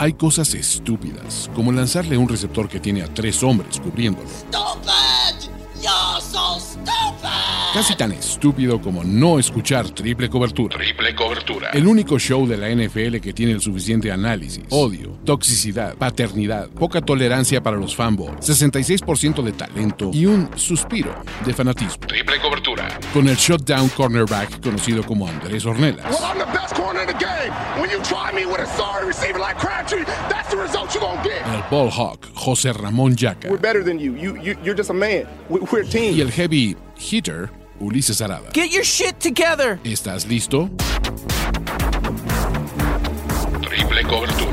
Hay cosas estúpidas, como lanzarle un receptor que tiene a tres hombres cubriéndolo. Stupid! You're so stupid! Casi tan estúpido como no escuchar triple cobertura. Triple cobertura. El único show de la NFL que tiene el suficiente análisis, odio, toxicidad, paternidad, poca tolerancia para los fanboys, 66% de talento y un suspiro de fanatismo. Triple cobertura. Con el shutdown cornerback conocido como Andrés Ornelas. Well, I'm the best corner in the game. When you try me with a sorry receiver like Crabtree, that's the result you're gonna get. El ball hawk José Ramón Yaca. We're better than you. You, you you're just a man. We, we're a team. Y el heavy hitter Ulises Arada. Get your shit together! ¿Estás listo? Triple cobertura.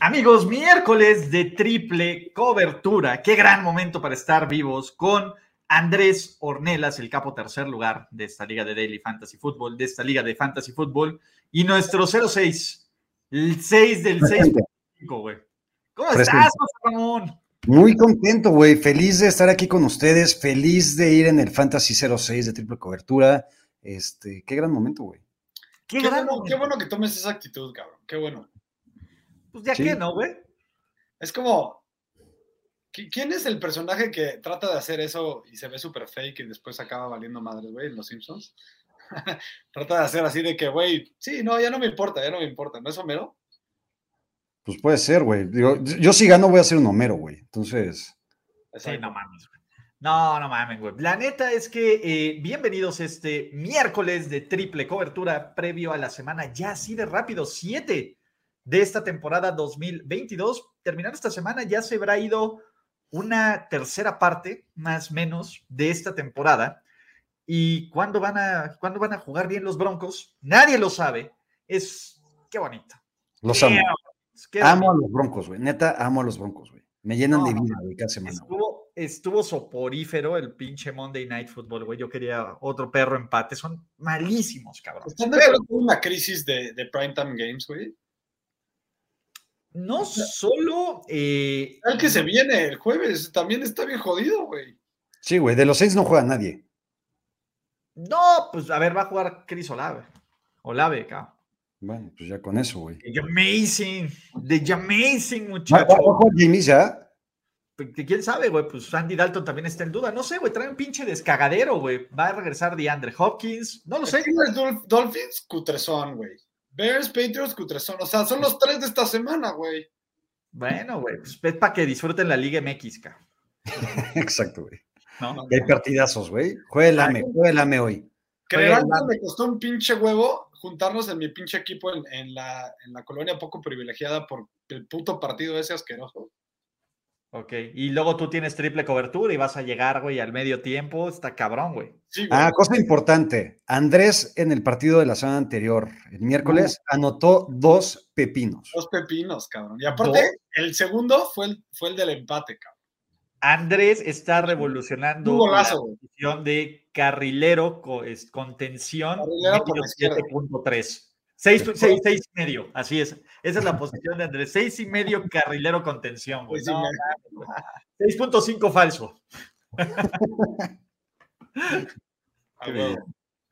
Amigos, miércoles de triple cobertura. Qué gran momento para estar vivos con Andrés Ornelas, el capo tercer lugar de esta liga de Daily Fantasy Football, de esta liga de Fantasy Football, y nuestro 06, el 6 del 6. güey. ¿Cómo Presente. estás, José Ramón? Muy contento, güey. Feliz de estar aquí con ustedes. Feliz de ir en el Fantasy 06 de triple cobertura. Este, qué gran momento, güey. Qué, Qué gran bueno, momento. qué bueno que tomes esa actitud, cabrón. Qué bueno. Pues ya Sí. que no, güey. Es como. ¿qui- ¿Quién es el personaje que trata de hacer eso y se ve súper fake y después acaba valiendo madres, güey, en Los Simpsons? trata de hacer así de que, güey, sí, no, ya no me importa, ya no me importa. ¿No es Homero? Pues puede ser, güey. Digo, yo si gano voy a ser un Homero, güey. Entonces, Sí, no mames, güey. No, no mames, güey. La neta es que eh, bienvenidos este miércoles de triple cobertura previo a la semana ya así de rápido, 7 de esta temporada 2022. Terminando esta semana ya se habrá ido una tercera parte, más o menos, de esta temporada. ¿Y cuándo van a, cuándo van a jugar bien los Broncos? Nadie lo sabe. Es, qué bonito. los Qué amo. bonito, qué Amo a los Broncos, güey. Neta, amo a los Broncos, güey. Me llenan de vida, güey, cada semana. Estuvo, estuvo soporífero el pinche Monday Night Football, güey. Yo quería otro perro empate. Son malísimos, cabrón. ¿Están de acuerdo con una crisis de, de primetime games, güey? No solo. eh, El que se viene el jueves también está bien jodido, güey. Sí, güey. De los Saints no juega nadie. No, pues a ver, va a jugar Chris Olave. Olave, cabrón. Bueno, pues ya con eso, güey. The amazing. The amazing, ¿Va- muchacho. va- va a jugar James ya? Pues, que ¿Quién sabe, güey? Pues Andy Dalton también está en duda. No sé, güey. Trae un pinche descagadero, güey. Va a regresar DeAndre Hopkins. No lo sé. Dolphins, Cutrezón, güey. Bears, Patriots, Cutrezón. O sea, son los tres de esta semana, güey. Bueno, güey. Pues es para que disfruten la Liga MX, cabrón. Exacto, güey. ¿no? Hay partidazos, güey. Juega el AME, juega el AME hoy. Creerán que me costó un pinche huevo juntarnos en mi pinche equipo en, en la, en la colonia poco privilegiada por el puto partido ese asqueroso. Ok. Y luego tú tienes triple cobertura y vas a llegar, güey, al medio tiempo. Está cabrón, güey. Sí, güey. Ah, cosa importante. Andrés en el partido de la semana anterior, el miércoles, anotó dos pepinos. Dos pepinos, cabrón. Y aparte, ¿Dos? el segundo fue el, fue el del empate, cabrón. Andrés está revolucionando golazo, la güey. posición de carrilero co- es- contención Carrilero por la izquierda. 7.3. 6 seis, seis y medio, así es. Esa es la posición de Andrés. 6 y medio carrilero contención, güey. Seis No, medio. mames, güey. 6.5 falso.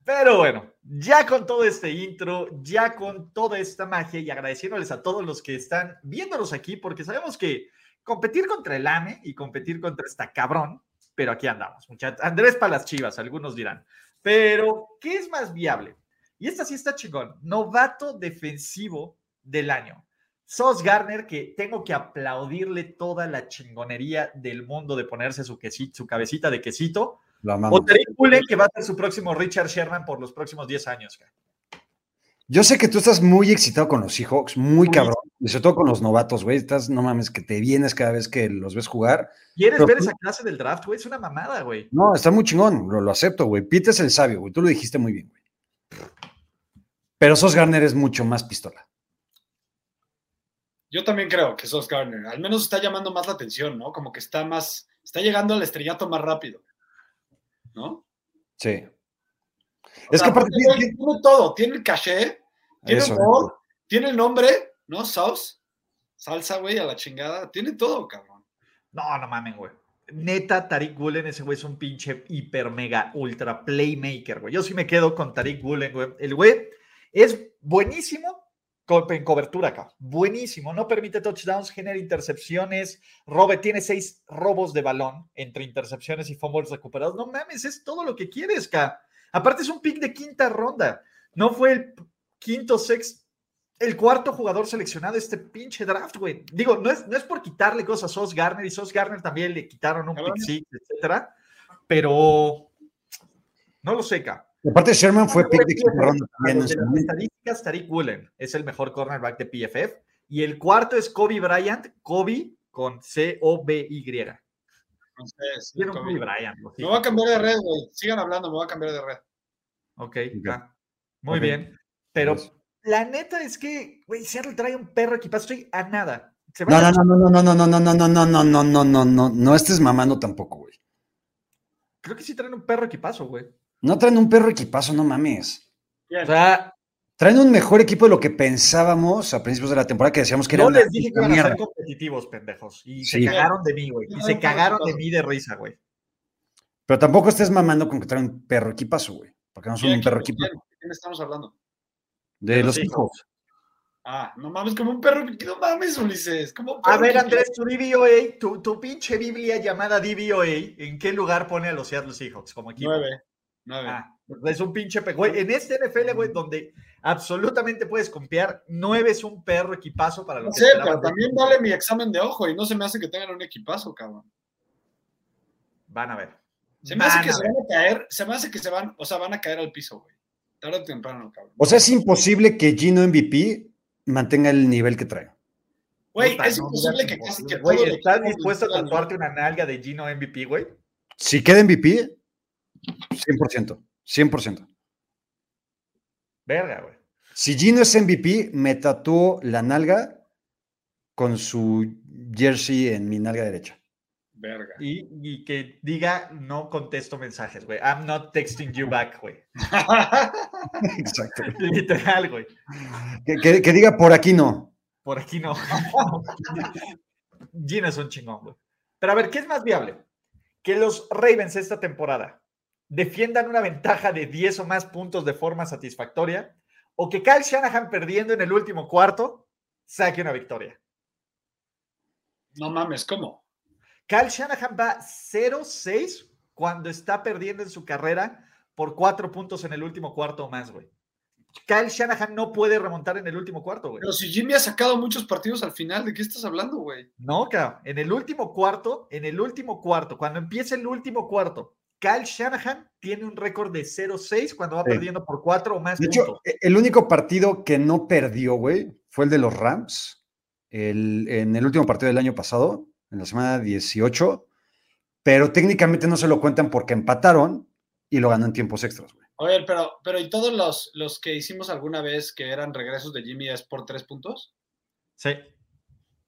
Pero bueno, ya con todo este intro, ya con toda esta magia y agradeciéndoles a todos los que están viéndonos aquí, porque sabemos que competir contra el AME y competir contra esta cabrón, pero aquí andamos, muchachos. Andrés para las chivas, algunos dirán. Pero, ¿qué es más viable? Y esta sí está chingón. Novato defensivo del año. Sos Garner, que tengo que aplaudirle toda la chingonería del mundo de ponerse su, quesito, su cabecita de quesito. O Woolen, que va a ser su próximo Richard Sherman por los próximos 10 años. Yo sé que tú estás muy excitado con los Seahawks, muy Muy. cabrón, y sobre todo con los novatos, güey. Estás, no mames, que te vienes cada vez que los ves jugar. ¿Quieres Pero ver tú- esa clase del draft, güey? Es una mamada, güey. No, está muy chingón, lo, lo acepto, güey. Pete es el sabio, güey. Tú lo dijiste muy bien, güey. Pero Sos Garner es mucho más pistola. Yo también creo que Sos Gardner. Al menos está llamando más la atención, ¿no? Como que está más. Está llegando al estrellato más rápido. ¿No? Sí. O Es sea, que aparte tiene, tiene- tiene todo. Tiene el caché, tiene Eso, el gol, tiene el nombre, ¿no? Sauce, salsa, güey, a la chingada. Tiene todo, cabrón. No, no mamen, güey. neta, Tariq Gulen, ese güey es un pinche hiper mega ultra playmaker, güey. Yo sí me quedo con Tariq Gulen, güey. El güey es buenísimo en cobertura acá. Buenísimo. No permite touchdowns, genera intercepciones. Robe tiene seis robos de balón entre intercepciones y fumbles recuperados. No mames, es todo lo que quieres, ca. Aparte es un pick de quinta ronda. No fue el quinto, sexto, el cuarto jugador seleccionado de este pinche draft, güey. Digo, no es, no es por quitarle cosas a Sos Garner y Sos Garner también le quitaron un pick etcétera. Pero no lo sé, Aparte, Sherman fue pick de quinta ronda también. en las estadísticas, Tariq Woolen es el mejor cornerback de PFF. Y el cuarto es Kobe Bryant, Kobe con C-O-B-Y. Entonces, Kobe. Kobe Bryant. lo Me voy a cambiar de red, güey. Sigan hablando, me voy a cambiar de red. Ok, Ok. va. Muy bien. Pero la neta es que, güey, Seattle trae un perro equipazo. Estoy a nada. No, no, no, no, no, no, no, no, no, no, no, no, no, no, no, no estés mamando tampoco, güey. Creo que sí traen un perro equipazo, güey. No traen un perro equipazo, no mames. O sea, Traen un mejor equipo de lo que pensábamos a principios de la temporada, que decíamos que era no una les dije que iban a ser competitivos, pendejos. Y Sí. se cagaron de mí, güey. Y No, se no, cagaron no. de mí de risa, güey. Pero tampoco estés mamando con que traen un perro equipazo, güey. Porque no son ¿Quién un perro equipo? ¿De quién estamos hablando? De los hijos. Ah, no mames, como un perro. No mames, Ulises. Como un A ver, Andrés, tu DVOA, tu, tu pinche Biblia llamada DVOA, ¿en qué lugar pone a los Seattle Seahawks como equipo? Nueve. Nueve. Ah, es un pinche pe- güey. En este NFL, güey, donde absolutamente puedes confiar, nueve es un perro equipazo para no los sé, pero también vale mi examen de ojo y no se me hace que tengan un equipazo, cabrón. Van a ver. Se me hace que se ver. van a caer, se me hace que se van, o sea, van a caer al piso, güey. Tarde o temprano, cabrón. O sea, es imposible que Gino MVP mantenga el nivel que trae. Güey, es no, imposible que casi que Güey, ¿estás dispuesto a tatuarte una nalga de Gino MVP, güey? Si queda MVP, 100%. 100%. Verga, güey. Si Gino es MVP, me tatúo la nalga con su jersey en mi nalga derecha. Verga. Y, y que diga, no contesto mensajes, güey. I'm not texting you back, güey. Exacto. Literal, güey. Que, que- que diga por aquí no. Por aquí no. Gino es un chingón, güey. Pero a ver, ¿qué es más viable? Que los Ravens esta temporada defiendan una ventaja de 10 o más puntos de forma satisfactoria o que Kyle Shanahan perdiendo en el último cuarto saque una victoria. No mames, ¿cómo? Kyle Shanahan va 0-6 cuando está perdiendo en su carrera por cuatro puntos en el último cuarto o más, güey. Kyle Shanahan no puede remontar en el último cuarto, güey. Pero si Jimmy ha sacado muchos partidos al final, ¿de qué estás hablando, güey? No, cabrón. En el último cuarto, en el último cuarto, cuando empieza el último cuarto, Kyle Shanahan tiene un récord de 0-6 cuando va Sí. perdiendo por cuatro o más De hecho, puntos. e- el único partido que no perdió, güey, fue el de los Rams. el- en el último partido del año pasado, en la semana 18. Pero técnicamente no se lo cuentan porque empataron y lo ganó en tiempos extras, güey. Oye, pero, pero ¿y todos los, los que hicimos alguna vez que eran regresos de Jimmy es por tres puntos? Sí.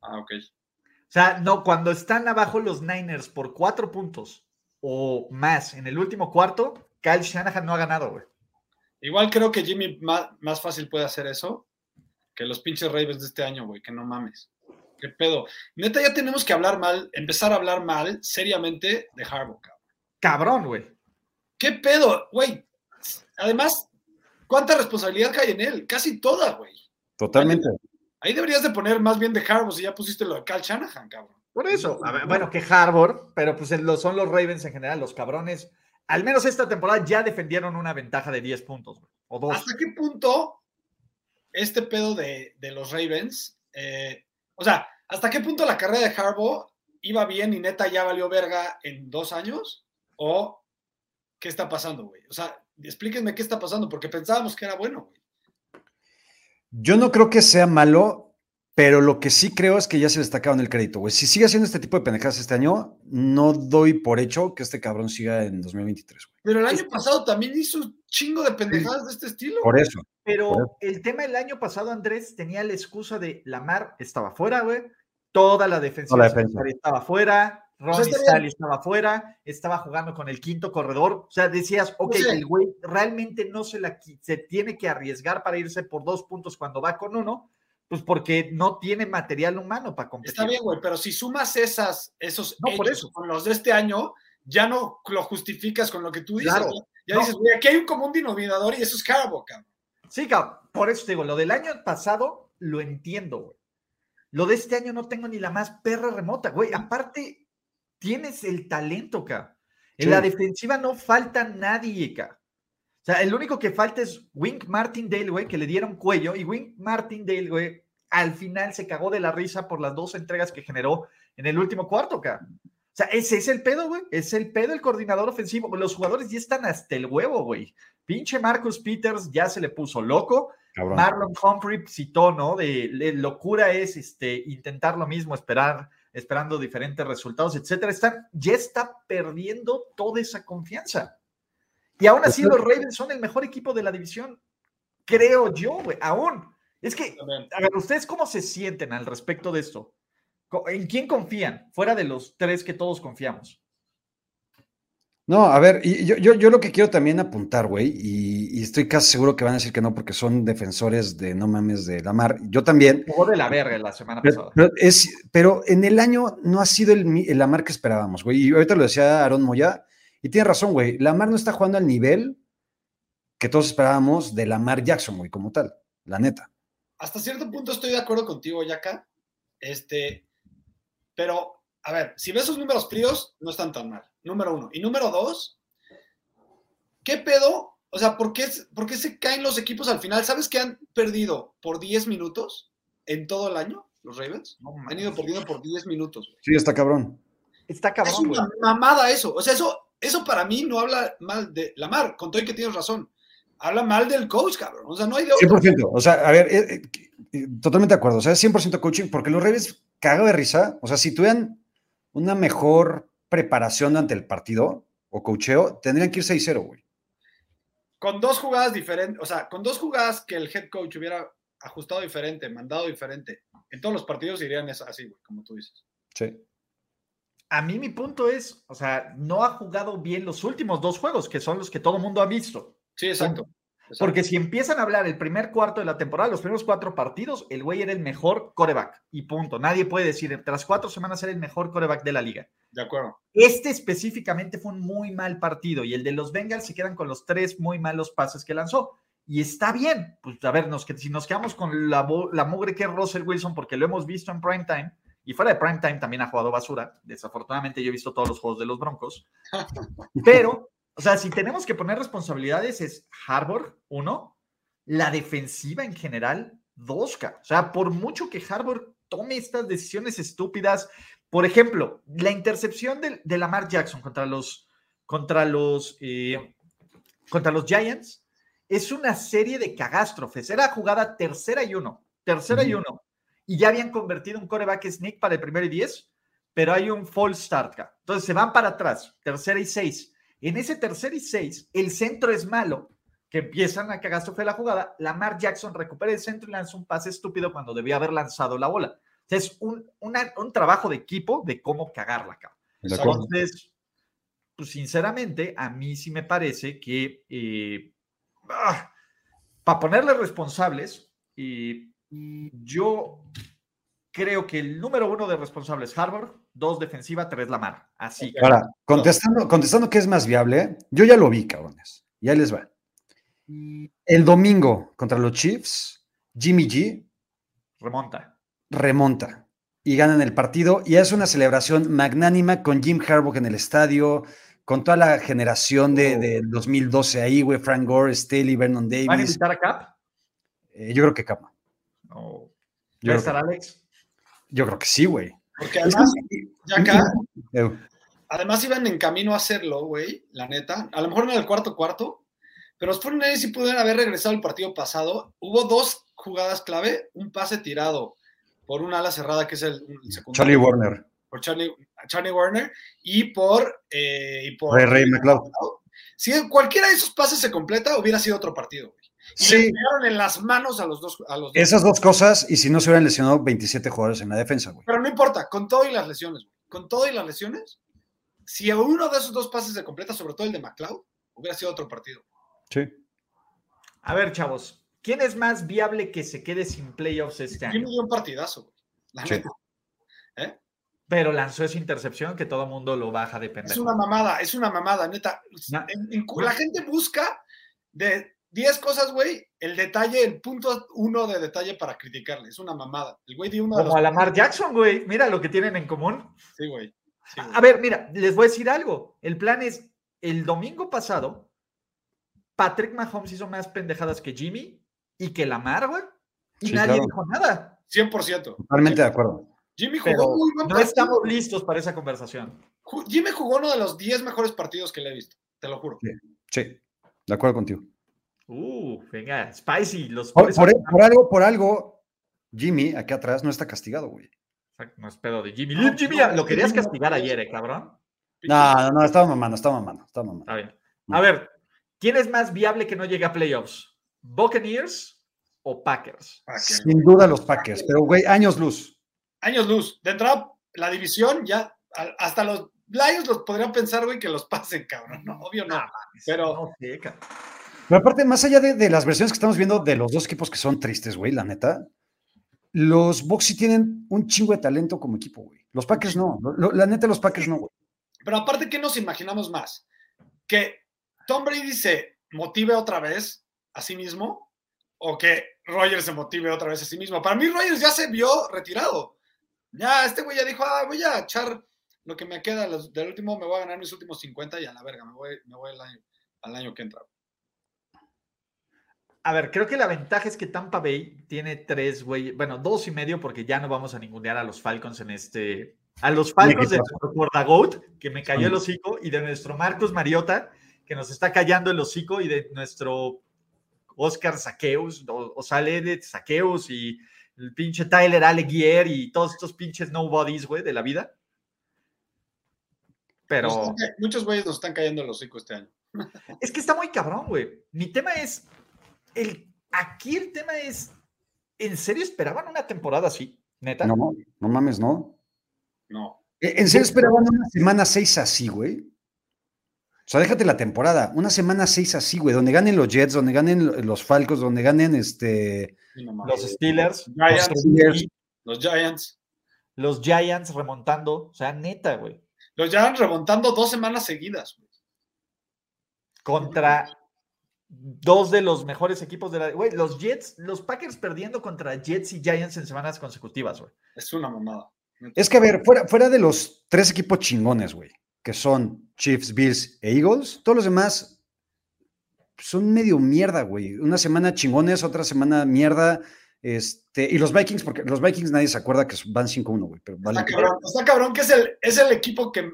Ah, ok. O sea, no, cuando están abajo los Niners por cuatro puntos o más en el último cuarto, Kyle Shanahan no ha ganado, güey. Igual creo que Jimmy más, más fácil puede hacer eso que los pinches Ravens de este año, güey, que no mames. ¿Qué pedo? Neta, ya tenemos que hablar mal, empezar a hablar mal seriamente de Harbaugh, cabrón. Cabrón, güey. ¿Qué pedo? Güey, además, ¿cuánta responsabilidad cae en él? Casi toda, güey. Totalmente. Ahí deberías de poner más bien de Harbaugh si ya pusiste lo de Kyle Shanahan, cabrón. Por eso. A ver, bueno, que Harvard, pero pues lo- son los Ravens en general, los cabrones. Al menos esta temporada ya defendieron una ventaja de 10 puntos, güey, o dos. ¿Hasta qué punto este pedo de, de los Ravens, eh, o sea, ¿hasta qué punto la carrera de Harbaugh iba bien y neta ya valió verga en dos años? ¿O qué está pasando, güey? O sea, explíquenme qué está pasando, porque pensábamos que era bueno, güey. Yo no creo que sea malo, pero lo que sí creo es que ya se le está acabando el crédito, güey. Si sigue haciendo este tipo de pendejadas este año, no doy por hecho que este cabrón siga en 2023, güey. Pero el año pasado también hizo un chingo de pendejadas de este estilo. Por eso. Pero el tema del año pasado, Andrés, tenía la excusa de Lamar estaba fuera, güey. Toda la defensiva Toda la defensa. estaba fuera. Ronnie está bien. Stanley estaba fuera. Estaba jugando con el quinto corredor. O sea, decías, ok, el güey realmente no se la se tiene que arriesgar para irse por dos puntos cuando va con uno. Pues porque no tiene material humano para competir. Está bien, güey, pero si sumas esas, esos No, por eso. con los de este año, ya no lo justificas con lo que tú dices. Claro. Ya No. dices, güey, aquí hay un común denominador y eso es Carbo, cabrón. Sí, cabrón, por eso te digo, lo del año pasado lo entiendo, güey. Lo de este año no tengo ni la más perra remota, güey. Aparte, tienes el talento, cabrón. En Sí. la defensiva no falta nadie, cabrón. O sea, el único que falta es Wink Martindale, güey, que le dieron cuello. Y Wink Martindale, güey, al final se cagó de la risa por las dos entregas que generó en el último cuarto, cabrón. O sea, ese es el pedo, güey. Es el pedo el coordinador ofensivo. Los jugadores ya están hasta el huevo, güey. Pinche Marcus Peters ya se le puso loco. Cabrón. Marlon Humphrey citó, ¿no? De, de locura es este, intentar lo mismo, esperar, esperando diferentes resultados, etcétera. Están, ya está perdiendo toda esa confianza. Y aún así, los Ravens son el mejor equipo de la división, creo yo, güey, aún. Es que, a ver, ¿ustedes cómo se sienten al respecto de esto? ¿En quién confían? Fuera de los tres que todos confiamos. No, a ver, y yo, yo, yo lo que quiero también apuntar, güey, y, y estoy casi seguro que van a decir que no porque son defensores de no mames de Lamar. Yo también. Jugó de la verga la semana Pero, pasada. pero es, pero en el año no ha sido el, mi- el Lamar que esperábamos, güey. Y ahorita lo decía Aaron Moya, y tiene razón, güey. Lamar no está jugando al nivel que todos esperábamos de Lamar Jackson, güey, como tal, la neta. Hasta cierto punto estoy de acuerdo contigo, Yaka. Este, pero, a ver, si ves sus números fríos, no están tan mal. Número uno. Y número dos, ¿qué pedo? O sea, ¿por qué, es- por qué se caen los equipos al final? ¿Sabes que han perdido por 10 minutos en todo el año los Ravens? No Han ido perdiendo por 10 minutos. güey. Sí, está cabrón. Está Es cabrón, güey. una mamada eso. O sea, eso, eso para mí no habla mal de Lamar, con todo y que tienes razón. Habla mal del coach, cabrón. O sea, no hay de otro. 100%. O sea, a ver, eh, eh, eh, totalmente de acuerdo. O sea, es 100% coaching, porque los Ravens cago de risa. O sea, si tuvieran una mejor preparación ante el partido o coacheo, tendrían que ir 6-0, güey. con dos jugadas diferentes, o sea, con dos jugadas que el head coach hubiera ajustado diferente, mandado diferente, en todos los partidos irían así, güey, como tú dices. Sí. A mí mi punto es, o sea, no ha jugado bien los últimos dos juegos, que son los que todo mundo ha visto. Sí, exacto. exacto. Porque si empiezan a hablar el primer cuarto de la temporada, los primeros cuatro partidos, el güey era el mejor coreback. Y punto. Nadie puede decir, tras cuatro semanas era el mejor coreback de la liga. De acuerdo. Este específicamente fue un muy mal partido y el de los Bengals se quedan con los tres muy malos pases que lanzó. Y está bien, pues a ver, nos, que- si nos quedamos con la, la mugre que es Russell Wilson, porque lo hemos visto en primetime, y fuera de primetime también ha jugado basura. Desafortunadamente yo he visto todos los juegos de los Broncos. Pero, o sea, si tenemos que poner responsabilidades es Harbour, uno, la defensiva en general, dos, o sea, por mucho que Harbour tome estas decisiones estúpidas, por ejemplo, la intercepción de, de Lamar Jackson contra los, contra los, eh, contra los Giants es una serie de cagástrofes. Era jugada tercera y uno, tercera y uno, y ya habían convertido un coreback sneak para el primero y diez, pero hay un false start. ca. Entonces se van para atrás, tercera y seis. En ese tercera y seis, el centro es malo, que empiezan a catástrofe la jugada. Lamar Jackson recupera el centro y lanza un pase estúpido cuando debía haber lanzado la bola. O sea, es un, una- un trabajo de equipo de cómo cagarla, acuerdo. Entonces, pues sinceramente, a mí sí me parece que para ponerle responsables, eh, yo creo que el número uno de responsables es Harvard, dos defensiva, tres Lamar. Así. Ahora, contestando, contestando qué es más viable, yo ya lo vi, cabrones. Ya les va. El domingo contra los Chiefs, Jimmy G Remonta. remonta y ganan el partido y es una celebración magnánima con Jim Harbaugh en el estadio, con toda la generación de, de 2012 ahí, güey, Frank Gore, Staley, Vernon ¿Van a Davis. invitar a Cap? Eh, yo creo que capa. ¿Va a estar Alex? Yo creo que sí, güey. Porque además, ya acá, Eh, además iban en camino a hacerlo, güey, la neta. A lo mejor no en el cuarto cuarto, pero los 49 sí pudieron haber regresado al partido pasado. Hubo dos jugadas clave, un pase tirado por un ala cerrada que es el, el. Charlie Warner. por Charlie, Charlie Warner y por, eh, y por Ray Ray McLeod. Si cualquiera de esos pases se completa, hubiera sido otro partido. güey. Sí. le pegaron en las manos a los dos. A los dos. Esas dos cosas, y si no se hubieran lesionado 27 jugadores en la defensa, güey. Pero no importa, con todo y las lesiones, güey. con todo y las lesiones, si uno de esos dos pases se completa, sobre todo el de McLeod, hubiera sido otro partido. Sí. A ver, chavos, ¿quién es más viable que se quede sin playoffs este año? Jimmy dio un partidazo, güey. La Sí. neta. ¿Eh? Pero lanzó esa intercepción que todo mundo lo baja de Es pendejo. una mamada, es una mamada, neta. Na- En- en- la gente busca de 10 cosas, güey, el detalle, el punto uno de detalle para criticarle. Es una mamada. El güey dio uno de los. Como a Lamar Jackson, güey. Mira lo que tienen en común. Sí, güey. Sí. A ver, mira, les voy a decir algo. El plan es, el domingo pasado, Patrick Mahomes hizo más pendejadas que Jimmy y que Lamar, güey. Y Sí, nadie claro. dijo nada. 100%. Totalmente de acuerdo. Jimmy Pero jugó muy buen no partido. estamos listos para esa conversación. Jimmy jugó uno de los 10 mejores partidos que le he visto. Te lo juro. Sí, de acuerdo contigo. Uh, venga, spicy. Los Por, por algo, por algo, Jimmy, aquí atrás, no está castigado, güey. No es pedo de Jimmy. No, Jimmy, no, lo querías castigar ayer, eh, cabrón. No, no, no, estaba mamando, estaba mamando, estaba mamando. Está bien. A ver, ¿quién es más viable que no llegue a playoffs? ¿Buccaneers o Packers? Sin duda los Packers, pero güey, años luz. Años luz. De entrada, la división ya, hasta los Lions los podrían pensar, güey, que los pasen, cabrón. No, obvio no. Pero No sé, cabrón. Pero aparte, más allá de, de las versiones que estamos viendo de los dos equipos que son tristes, güey, la neta, los Bucks sí tienen un chingo de talento como equipo, güey. Los Packers no. La neta, los Packers no, güey. Pero aparte, ¿qué nos imaginamos más? Que Tom Brady se motive otra vez a sí mismo o que Rogers se motive otra vez a sí mismo. Para mí, Rogers ya se vio retirado. Ya, este güey ya dijo, ah, voy a echar lo que me queda del último, me voy a ganar mis últimos 50 y a la verga, me voy, me voy al, año, al año que entra. A ver, creo que la ventaja es que Tampa Bay tiene tres, güey, bueno, dos y medio, porque ya no vamos a ningunear a los Falcons en este. A los Falcons de nuestro Gordagoat, que me cayó el hocico, y de nuestro Marcos Mariota, que nos está callando el hocico, y de nuestro Oscar Saqueus, o, o sale de Saqueus, y el pinche Tyler Allegier, y todos estos pinches nobodies, güey, de la vida. Pero. Muchos güeyes nos están cayendo el hocico este año. Es que está muy cabrón, güey. Mi tema es. El, aquí el tema es. ¿En serio esperaban una temporada así? ¿Neta? No, no mames, no. No. ¿En serio esperaban una semana 6 así, güey? O sea, déjate la temporada. Una semana 6 así, güey. Donde ganen los Jets, donde ganen los Falcos, donde ganen este. Los Steelers, Giants, los, Steelers. los Giants. los Giants remontando. O sea, neta, güey. Los Giants remontando dos semanas seguidas. güey. Contra dos de los mejores equipos de la. Güey, los Jets, los Packers perdiendo contra Jets y Giants en semanas consecutivas, güey. Es una mamada. Es que, a ver, fuera, fuera de los tres equipos chingones, güey, que son Chiefs, Bills e Eagles, todos los demás son medio mierda, güey. Una semana chingones, otra semana mierda. Este, y los Vikings, porque los Vikings nadie se acuerda que van 5-1, güey. Pero valen Está cabrón, está cabrón que es el, es el equipo que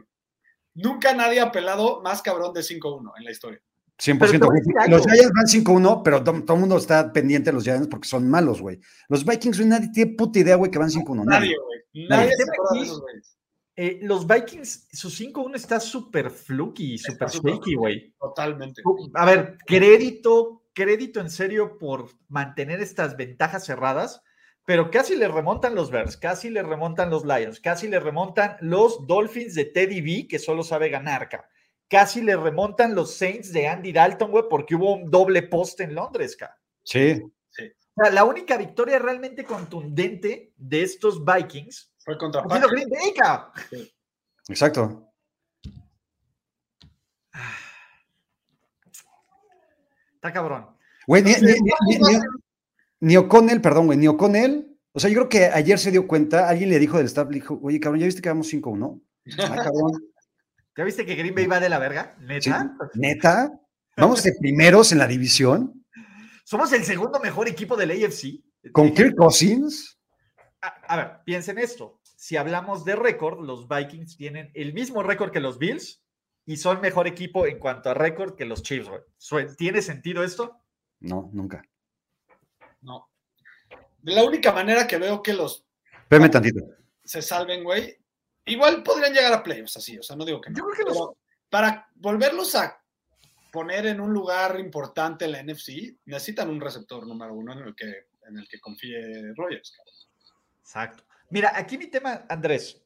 nunca nadie ha pelado más cabrón de 5-1 en la historia. 100%. Pero te voy a güey. decir algo. Los Giants van 5-1, pero to- todo el mundo está pendiente de los Giants porque son malos, güey. Los Vikings, güey, nadie tiene puta idea, güey, que van 5-1. Nadie, Nadie. güey. Nadie. Nadie se güeyes. Eh, los Vikings, su 5-1 está súper fluky, súper shaky, güey. Totalmente. A ver, crédito, crédito en serio por mantener estas ventajas cerradas, pero casi le remontan los Bears, casi le remontan los Lions, casi le remontan los Dolphins de Teddy B, que solo sabe ganar, ca. Casi le remontan los Saints de Andy Dalton, güey, porque hubo un doble poste en Londres, ca. Sí. O sea, la única victoria realmente contundente de estos Vikings Fue contra Packers. Green Bay. Exacto. Está cabrón. Güey, ni, Entonces, ni O'Connell, perdón, güey, ni O'Connell. O sea, yo creo que ayer se dio cuenta, alguien le dijo del staff, le dijo, oye, cabrón, ¿ya viste que vamos 5-1? Ah, cabrón. ¿Ya viste que Green Bay va de la verga? Sí, ¿Neta? ¿Neta? ¿Vamos de primeros en la división? Somos el segundo mejor equipo del AFC. ¿Con Kirk Cousins? A, a ver, piensen esto. Si hablamos de récord, los Vikings tienen el mismo récord que los Bills y son mejor equipo en cuanto a récord que los Chiefs, güey. ¿Tiene sentido esto? No, nunca. No. De la única manera que veo que los Espérame tantito. se salven, güey, igual podrían llegar a playoffs así, o sea, no digo que no. Yo creo que los- para volverlos a poner en un lugar importante en la NFC, necesitan un receptor número uno en el que, en el que confíe Rogers. cabrón. Exacto. Mira, aquí mi tema, Andrés.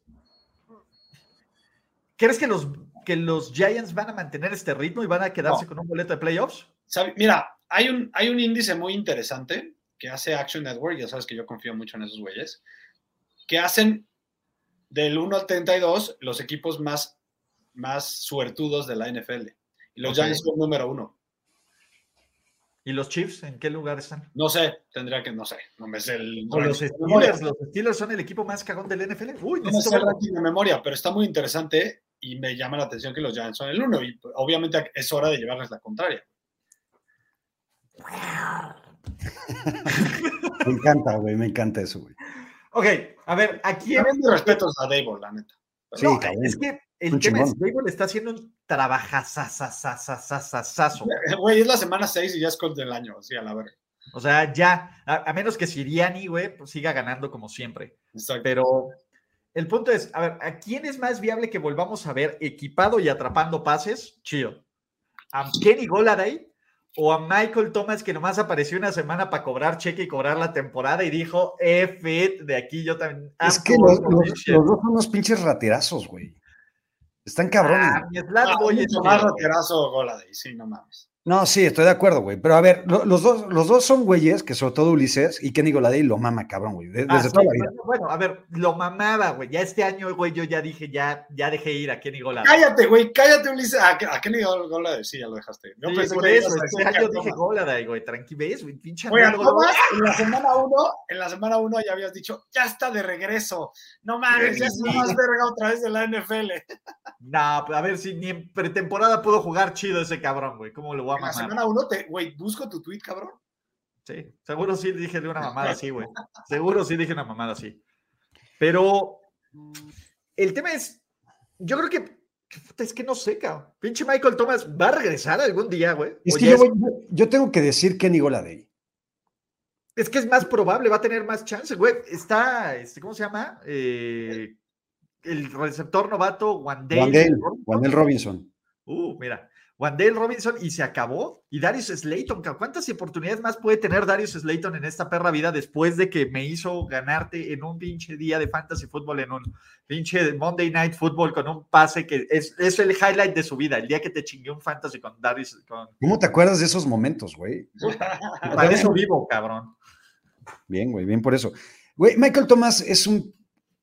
¿Crees que los, que los Giants van a mantener este ritmo y van a quedarse No. con un boleto de playoffs? Sabe- Mira, hay un, hay un índice muy interesante que hace Action Network, ya sabes que yo confío mucho en esos güeyes, que hacen del 1 al 32 los equipos más, más suertudos de la NFL. Y los Ok. Giants son número uno. ¿Y los Chiefs en qué lugar están? No sé, tendría que, no sé, no me sé el. O los. Steelers, los Steelers son el equipo más cagón del NFL. Uy, No me sé el ranking de memoria, pero está muy interesante y me llama la atención que los Giants son el uno. Y obviamente es hora de llevarles la contraria. Me encanta, güey, me encanta eso, güey. Ok, a ver, aquí También mis respetos a Dable, la neta. Sí, no, es que el Un tema es chingón. Dable está haciendo un trabajazazazazazazo. Güey, es la semana 6 y ya es Colt del año, así a la verga. O sea, ya, a, a menos que Siriani, güey, pues siga ganando como siempre. Exacto. Pero el punto es, a ver, ¿a quién es más viable que volvamos a ver equipado y atrapando pases? Chido. ¿A Kenny Goladay o a Michael Thomas que nomás apareció una semana para cobrar cheque y cobrar la temporada y dijo, F it, de aquí yo también. Es que los, los- this shit". los dos son unos pinches raterazos, güey. Están cabrones. Ah, mi Slad Ah, Boy es mucho más que- roterazo Goladay, sí, no mames. No, sí, estoy de acuerdo, güey. Pero a ver, lo- los, dos, los dos son güeyes que sobre todo Ulises y Kenny Goladey lo mama, cabrón, güey. de- Desde Ah, sí, toda la vida. bueno, Bueno, a ver, lo mamaba, güey. Ya este año, güey, yo ya dije, ya, ya dejé ir a Kenny Goladay. Cállate, güey, cállate, Ulises. ¿A, a nivel Goladay? Sí, ya lo dejaste. Yo Sí, pensé por que eso, este año dije. Goladay, güey. Tranqui, ves, güey, pinche análogo, Thomas, en la semana 1, en la semana 1 ya habías dicho, ya está de regreso. No mames, ya es Sí. más verga otra vez de la NFL. No, a ver si ni en pretemporada pudo jugar chido ese cabrón, güey. ¿Cómo lo voy a En la mamar? semana 1, te, güey, busco tu tweet, cabrón. Sí, seguro sí dije una mamada así, güey. Seguro sí dije una mamada así. Pero el tema es, yo creo que, que es que no sé, cabrón. Pinche Michael Thomas va a regresar algún día, güey. Es que yo, es, voy- yo- yo tengo que decir Kenny Goladey. es que es más probable, va a tener más chance, güey. Está, este, ¿cómo se llama? Eh, el receptor novato. Wandale, Robinson. Wandale Robinson. Uh, mira, Wandale Robinson y se acabó. Y Darius Slayton, ¿cuántas oportunidades más puede tener Darius Slayton en esta perra vida después de que me hizo ganarte en un pinche día de fantasy fútbol, en un pinche Monday Night Football con un pase que es, es el highlight de su vida, el día que te chingué un fantasy con Darius, con... ¿Cómo te acuerdas de esos momentos, güey? Para eso vivo, cabrón. Bien, güey, bien por eso. Güey, Michael Thomas es un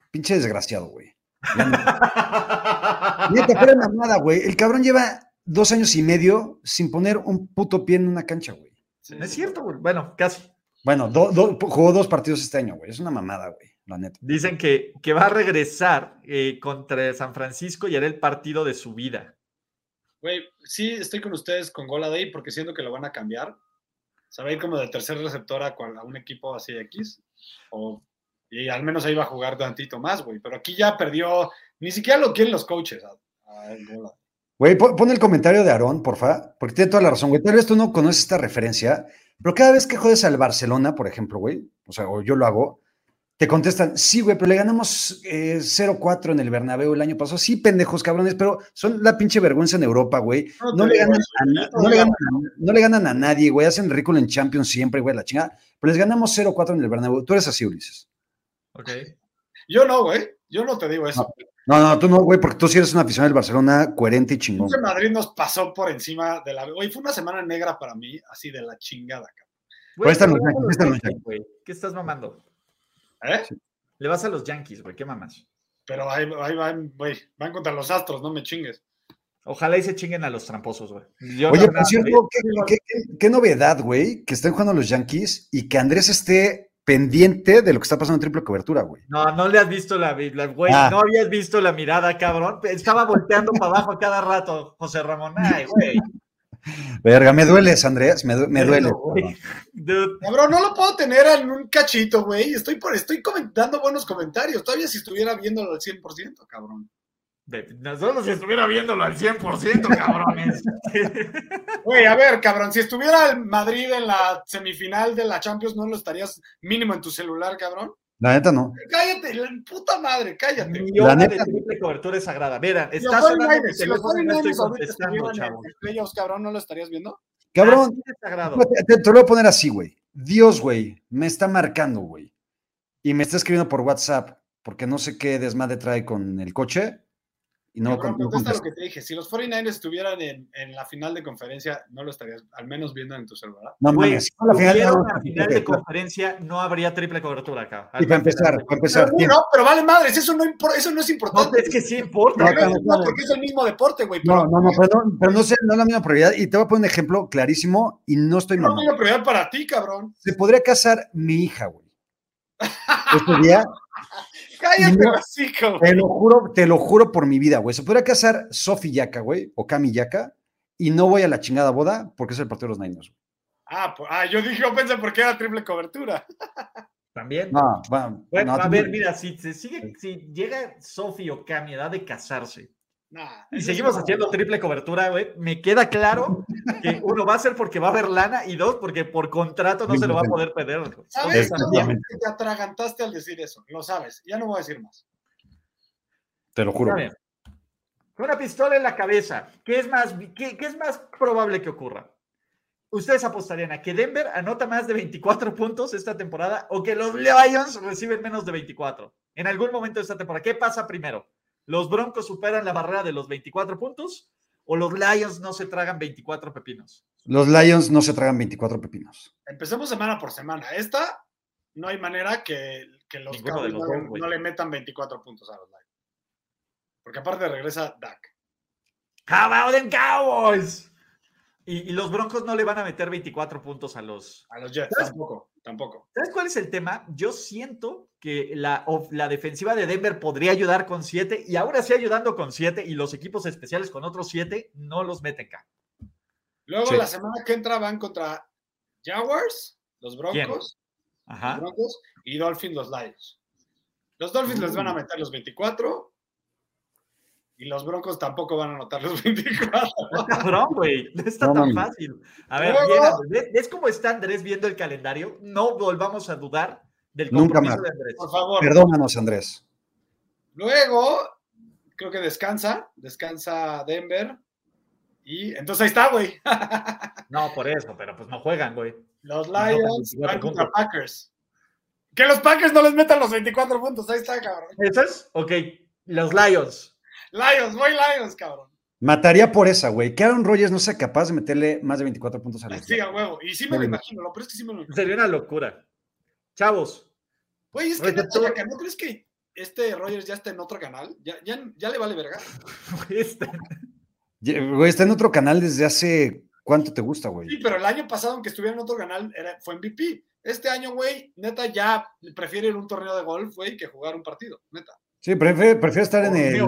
pinche desgraciado, güey. Neta. De mamada, güey. El cabrón lleva dos años y medio sin poner un puto pie en una cancha, güey. No es cierto, güey. Bueno, casi. Bueno, do- do- jugó dos partidos este año, güey. Es una mamada, güey, la neta. Dicen que, que va a regresar eh, contra San Francisco y hará el partido de su vida. Güey, sí, estoy con ustedes con Goladay porque siento que lo van a cambiar. Se va a ir como de tercer receptor a, cual- a un equipo así X. O, y al menos ahí va a jugar tantito más, güey. Pero aquí ya perdió, ni siquiera lo quieren los coaches. a- a. Güey, pon, el comentario de Aarón, porfa, porque tiene toda la razón, güey. Tal vez tú no conoces esta referencia, pero cada vez que jodes al Barcelona, por ejemplo, güey, o sea, o yo lo hago, te contestan, sí, güey, pero le ganamos eh, 0-4 en el Bernabéu el año pasado. Sí, pendejos, cabrones, pero son la pinche vergüenza en Europa, güey. No le ganan a, na- no no, te le digo ganan a- no le ganan a nadie, güey. Hacen ridículo en Champions siempre, güey, la chingada. Pero les ganamos 0-4 en el Bernabéu. Tú eres así, Ulises. Ok. Yo no, güey. Yo no te digo eso. No, no, tú no, güey, porque tú sí eres una afición del Barcelona coherente y chingón. Pinche Madrid nos pasó por encima de la. Güey, fue una semana negra para mí, así de la chingada, cabrón. Güey, están le los vas a Yankees, están los Yankees, güey. ¿Qué estás mamando? ¿Eh? Le vas a los Yankees, güey. ¿Qué mamas? Pero ahí, ahí van, güey. Van contra los astros, no me chingues. Ojalá y se chinguen a los tramposos, güey. Yo Oye, no- por nada, cierto, ¿qué, qué- qué- qué novedad, güey, que estén jugando los Yankees y que Andrés esté pendiente de lo que está pasando en triple cobertura, güey. No, no le has visto la, la- güey, Ah. no habías visto la mirada, cabrón. Estaba volteando para abajo cada rato, José Ramón. Ay, güey. Verga, me dueles, Andrés, me, du- me duele. Cabrón, no lo puedo tener en un cachito, güey. Estoy, por, estoy comentando buenos comentarios. Todavía si estuviera viéndolo al 100%, cabrón. De- nosotros si estuviera viéndolo al 100%, cabrones. Güey, a ver, cabrón, si estuviera el Madrid en la semifinal de la Champions, ¿no lo estarías mínimo en tu celular, cabrón? La neta no. Cállate, la puta madre, cállate. Mi La hora de neta- triple cobertura es sagrada. Mira, Si está los sonando mi 49ers, si los no estoy 49ers ahorita contestando, chavo. playoffs, cabrón, ¿no lo estarías viendo? Cabrón, de te, te- te lo voy a poner así, güey. Dios, güey, me está marcando, güey. Y me está escribiendo por WhatsApp, porque no sé qué desmadre trae con el coche. Y no, contesta lo que te dije. Si los 49ers estuvieran en, en la final de conferencia, no lo estarías al menos viendo en tu celular. No Güey, mames, no, la final no, una final de no. conferencia, no habría triple cobertura acá. Y para empezar, para empezar, Pero, no, pero vale madres, eso no, impor- eso no es No, importante. es que sí importa. No, Pero porque es el mismo deporte, güey. No, pero- no, no, pero no, pero no, sé, no es la misma prioridad. Y te voy a poner un ejemplo clarísimo y no estoy No es una prioridad para ti, cabrón. Se podría casar mi hija, güey. Este día, Cállate, No. te lo juro, te lo juro por mi vida, güey. Se podría casar Sofi Yaka, güey, o Cami Yaka, y no voy a la chingada boda porque es el partido de los Niners. güey. Ah, pues- ah, yo dije, yo pensé porque era triple cobertura. También. No, Bueno, no, a ver, mira, si se sigue, si llega Sofi o Cami a edad de casarse Nah, y seguimos haciendo triple cobertura, güey, me queda claro que uno va a ser porque va a haber lana y dos porque por contrato no se lo va a poder perder. te atragantaste al decir eso. Lo sabes. Ya no voy a decir más. Te lo juro. Con una pistola en la cabeza, ¿qué es más, qué, qué es más probable que ocurra? ¿Ustedes apostarían a que Denver anota más de 24 puntos esta temporada o que los Lions reciben menos de 24? En algún momento de esta temporada, ¿qué pasa primero? ¿Los Broncos superan la barrera de los 24 puntos o los Lions no se tragan 24 pepinos? Los Lions no se tragan 24 pepinos. Empecemos semana por semana. Esta, no hay manera que, que los Cowboys los no, le- no metan 24 puntos a los Lions. Porque aparte regresa Dak. How about them Cowboys? Y, y los Broncos no le van a meter 24 puntos a los, A los Jets, tampoco. Tampoco. ¿Sabes cuál es el tema? Yo siento que la, la defensiva de Denver podría ayudar con 7 y ahora sí ayudando con 7 y los equipos especiales con otros 7 no los meten acá. Luego Sí. la semana que entra van contra Jaguars, los. Broncos, Ajá. los Broncos y Dolphins, los Lions. Los Dolphins les van a meter los 24 y los Broncos tampoco van a anotar los 24. No, cabrón, güey. No está No, tan fácil. A ver, bien. ¿Ves- ¿ves cómo está Andrés viendo el calendario? No volvamos a dudar del Nunca compromiso más. de Andrés. Por favor. Perdónanos, Andrés. Luego, creo que descansa, descansa Denver. Y entonces ahí está, güey. No, por eso, pero pues no juegan, güey. Los Lions 24 van contra. Packers. Que los Packers no les metan los 24 puntos. Ahí está, cabrón. ¿Esas? Ok. Los Lions. Lions, voy Lions, cabrón. Mataría por esa, güey. Que Aaron Rodgers no sea capaz de meterle más de 24 puntos a los Sí, a huevo. Y sí me lo imagino, lo peor es que sí me lo imagino. Sería una locura. Chavos, Güey, es que neta, ¿no crees que este Rogers ya está en otro canal? Ya, ya, ya le vale verga. este, Güey, está en otro canal desde hace. ¿Cuánto te gusta, güey? Sí, pero el año pasado, aunque estuviera en otro canal, era, fue MVP. Este año, güey, neta, ya prefiere ir a un torneo de golf, güey, que jugar un partido, neta. Sí, prefiere, prefiere estar en el.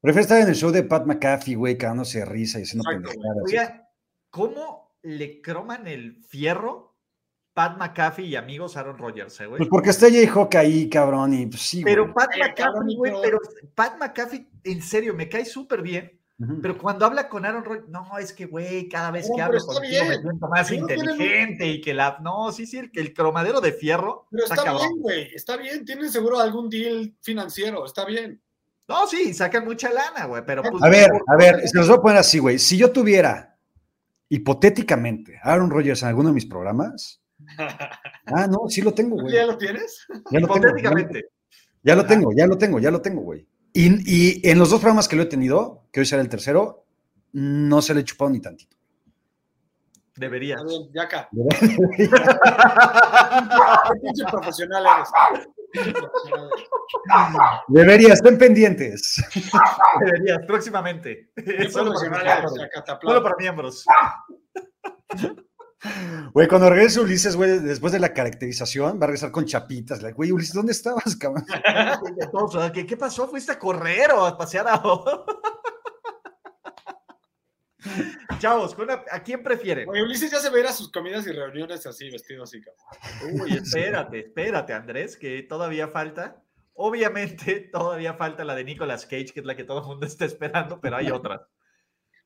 Prefiere estar en el show de Pat McAfee, güey, cagándose de risa y haciendo pendejadas. Oiga, ¿cómo le croman el fierro Pat McAfee y amigos Aaron Rodgers, eh, güey? Pues porque está J-Hawk ahí, cabrón, y pues sí, Pero güey. Pat Eh, cabrón, McAfee, güey, pero- pero Pat McAfee, en serio, me cae súper bien. Pero cuando habla con Aaron Rodgers, no, es que, güey, cada vez No, que hablo contigo me siento más Pero no tiene inteligente y que la. No, sí, sí, el, el cromadero de fierro. Pero está bien, güey, está bien. Tiene seguro algún deal financiero, está bien. No, sí, sacan mucha lana, güey, pero pues. A ver, a ver, se los voy a poner así, güey. Si yo tuviera, hipotéticamente, Aaron Rodgers en alguno de mis programas. Ah, no, sí lo tengo, güey. ¿Ya lo tienes? Ya lo tengo. Ya, Hipotéticamente. ya lo tengo, ya lo tengo, ya lo tengo, güey. Y, y en los dos programas que lo he tenido, que hoy será el tercero, no se le he chupado ni tantito. Bien, ya acá. Debería, estén pendientes. Deberías, próximamente. Solo para Solo para miembros. Güey, cuando regrese Ulises, güey, después de la caracterización, va a regresar con chapitas. Like, güey, Ulises, ¿dónde estabas, cabrón? ¿Qué, ¿Qué pasó? ¿Fuiste a correr o a pasear a.? Chavos, ¿con una- ¿a quién prefieren? Oye, Ulises ya se va a ir a sus comidas y reuniones así, vestido así, cabrón. Uy, espérate, espérate, Andrés, que todavía falta. Obviamente, todavía falta la de Nicolas Cage, que es la que todo el mundo está esperando, pero hay otra.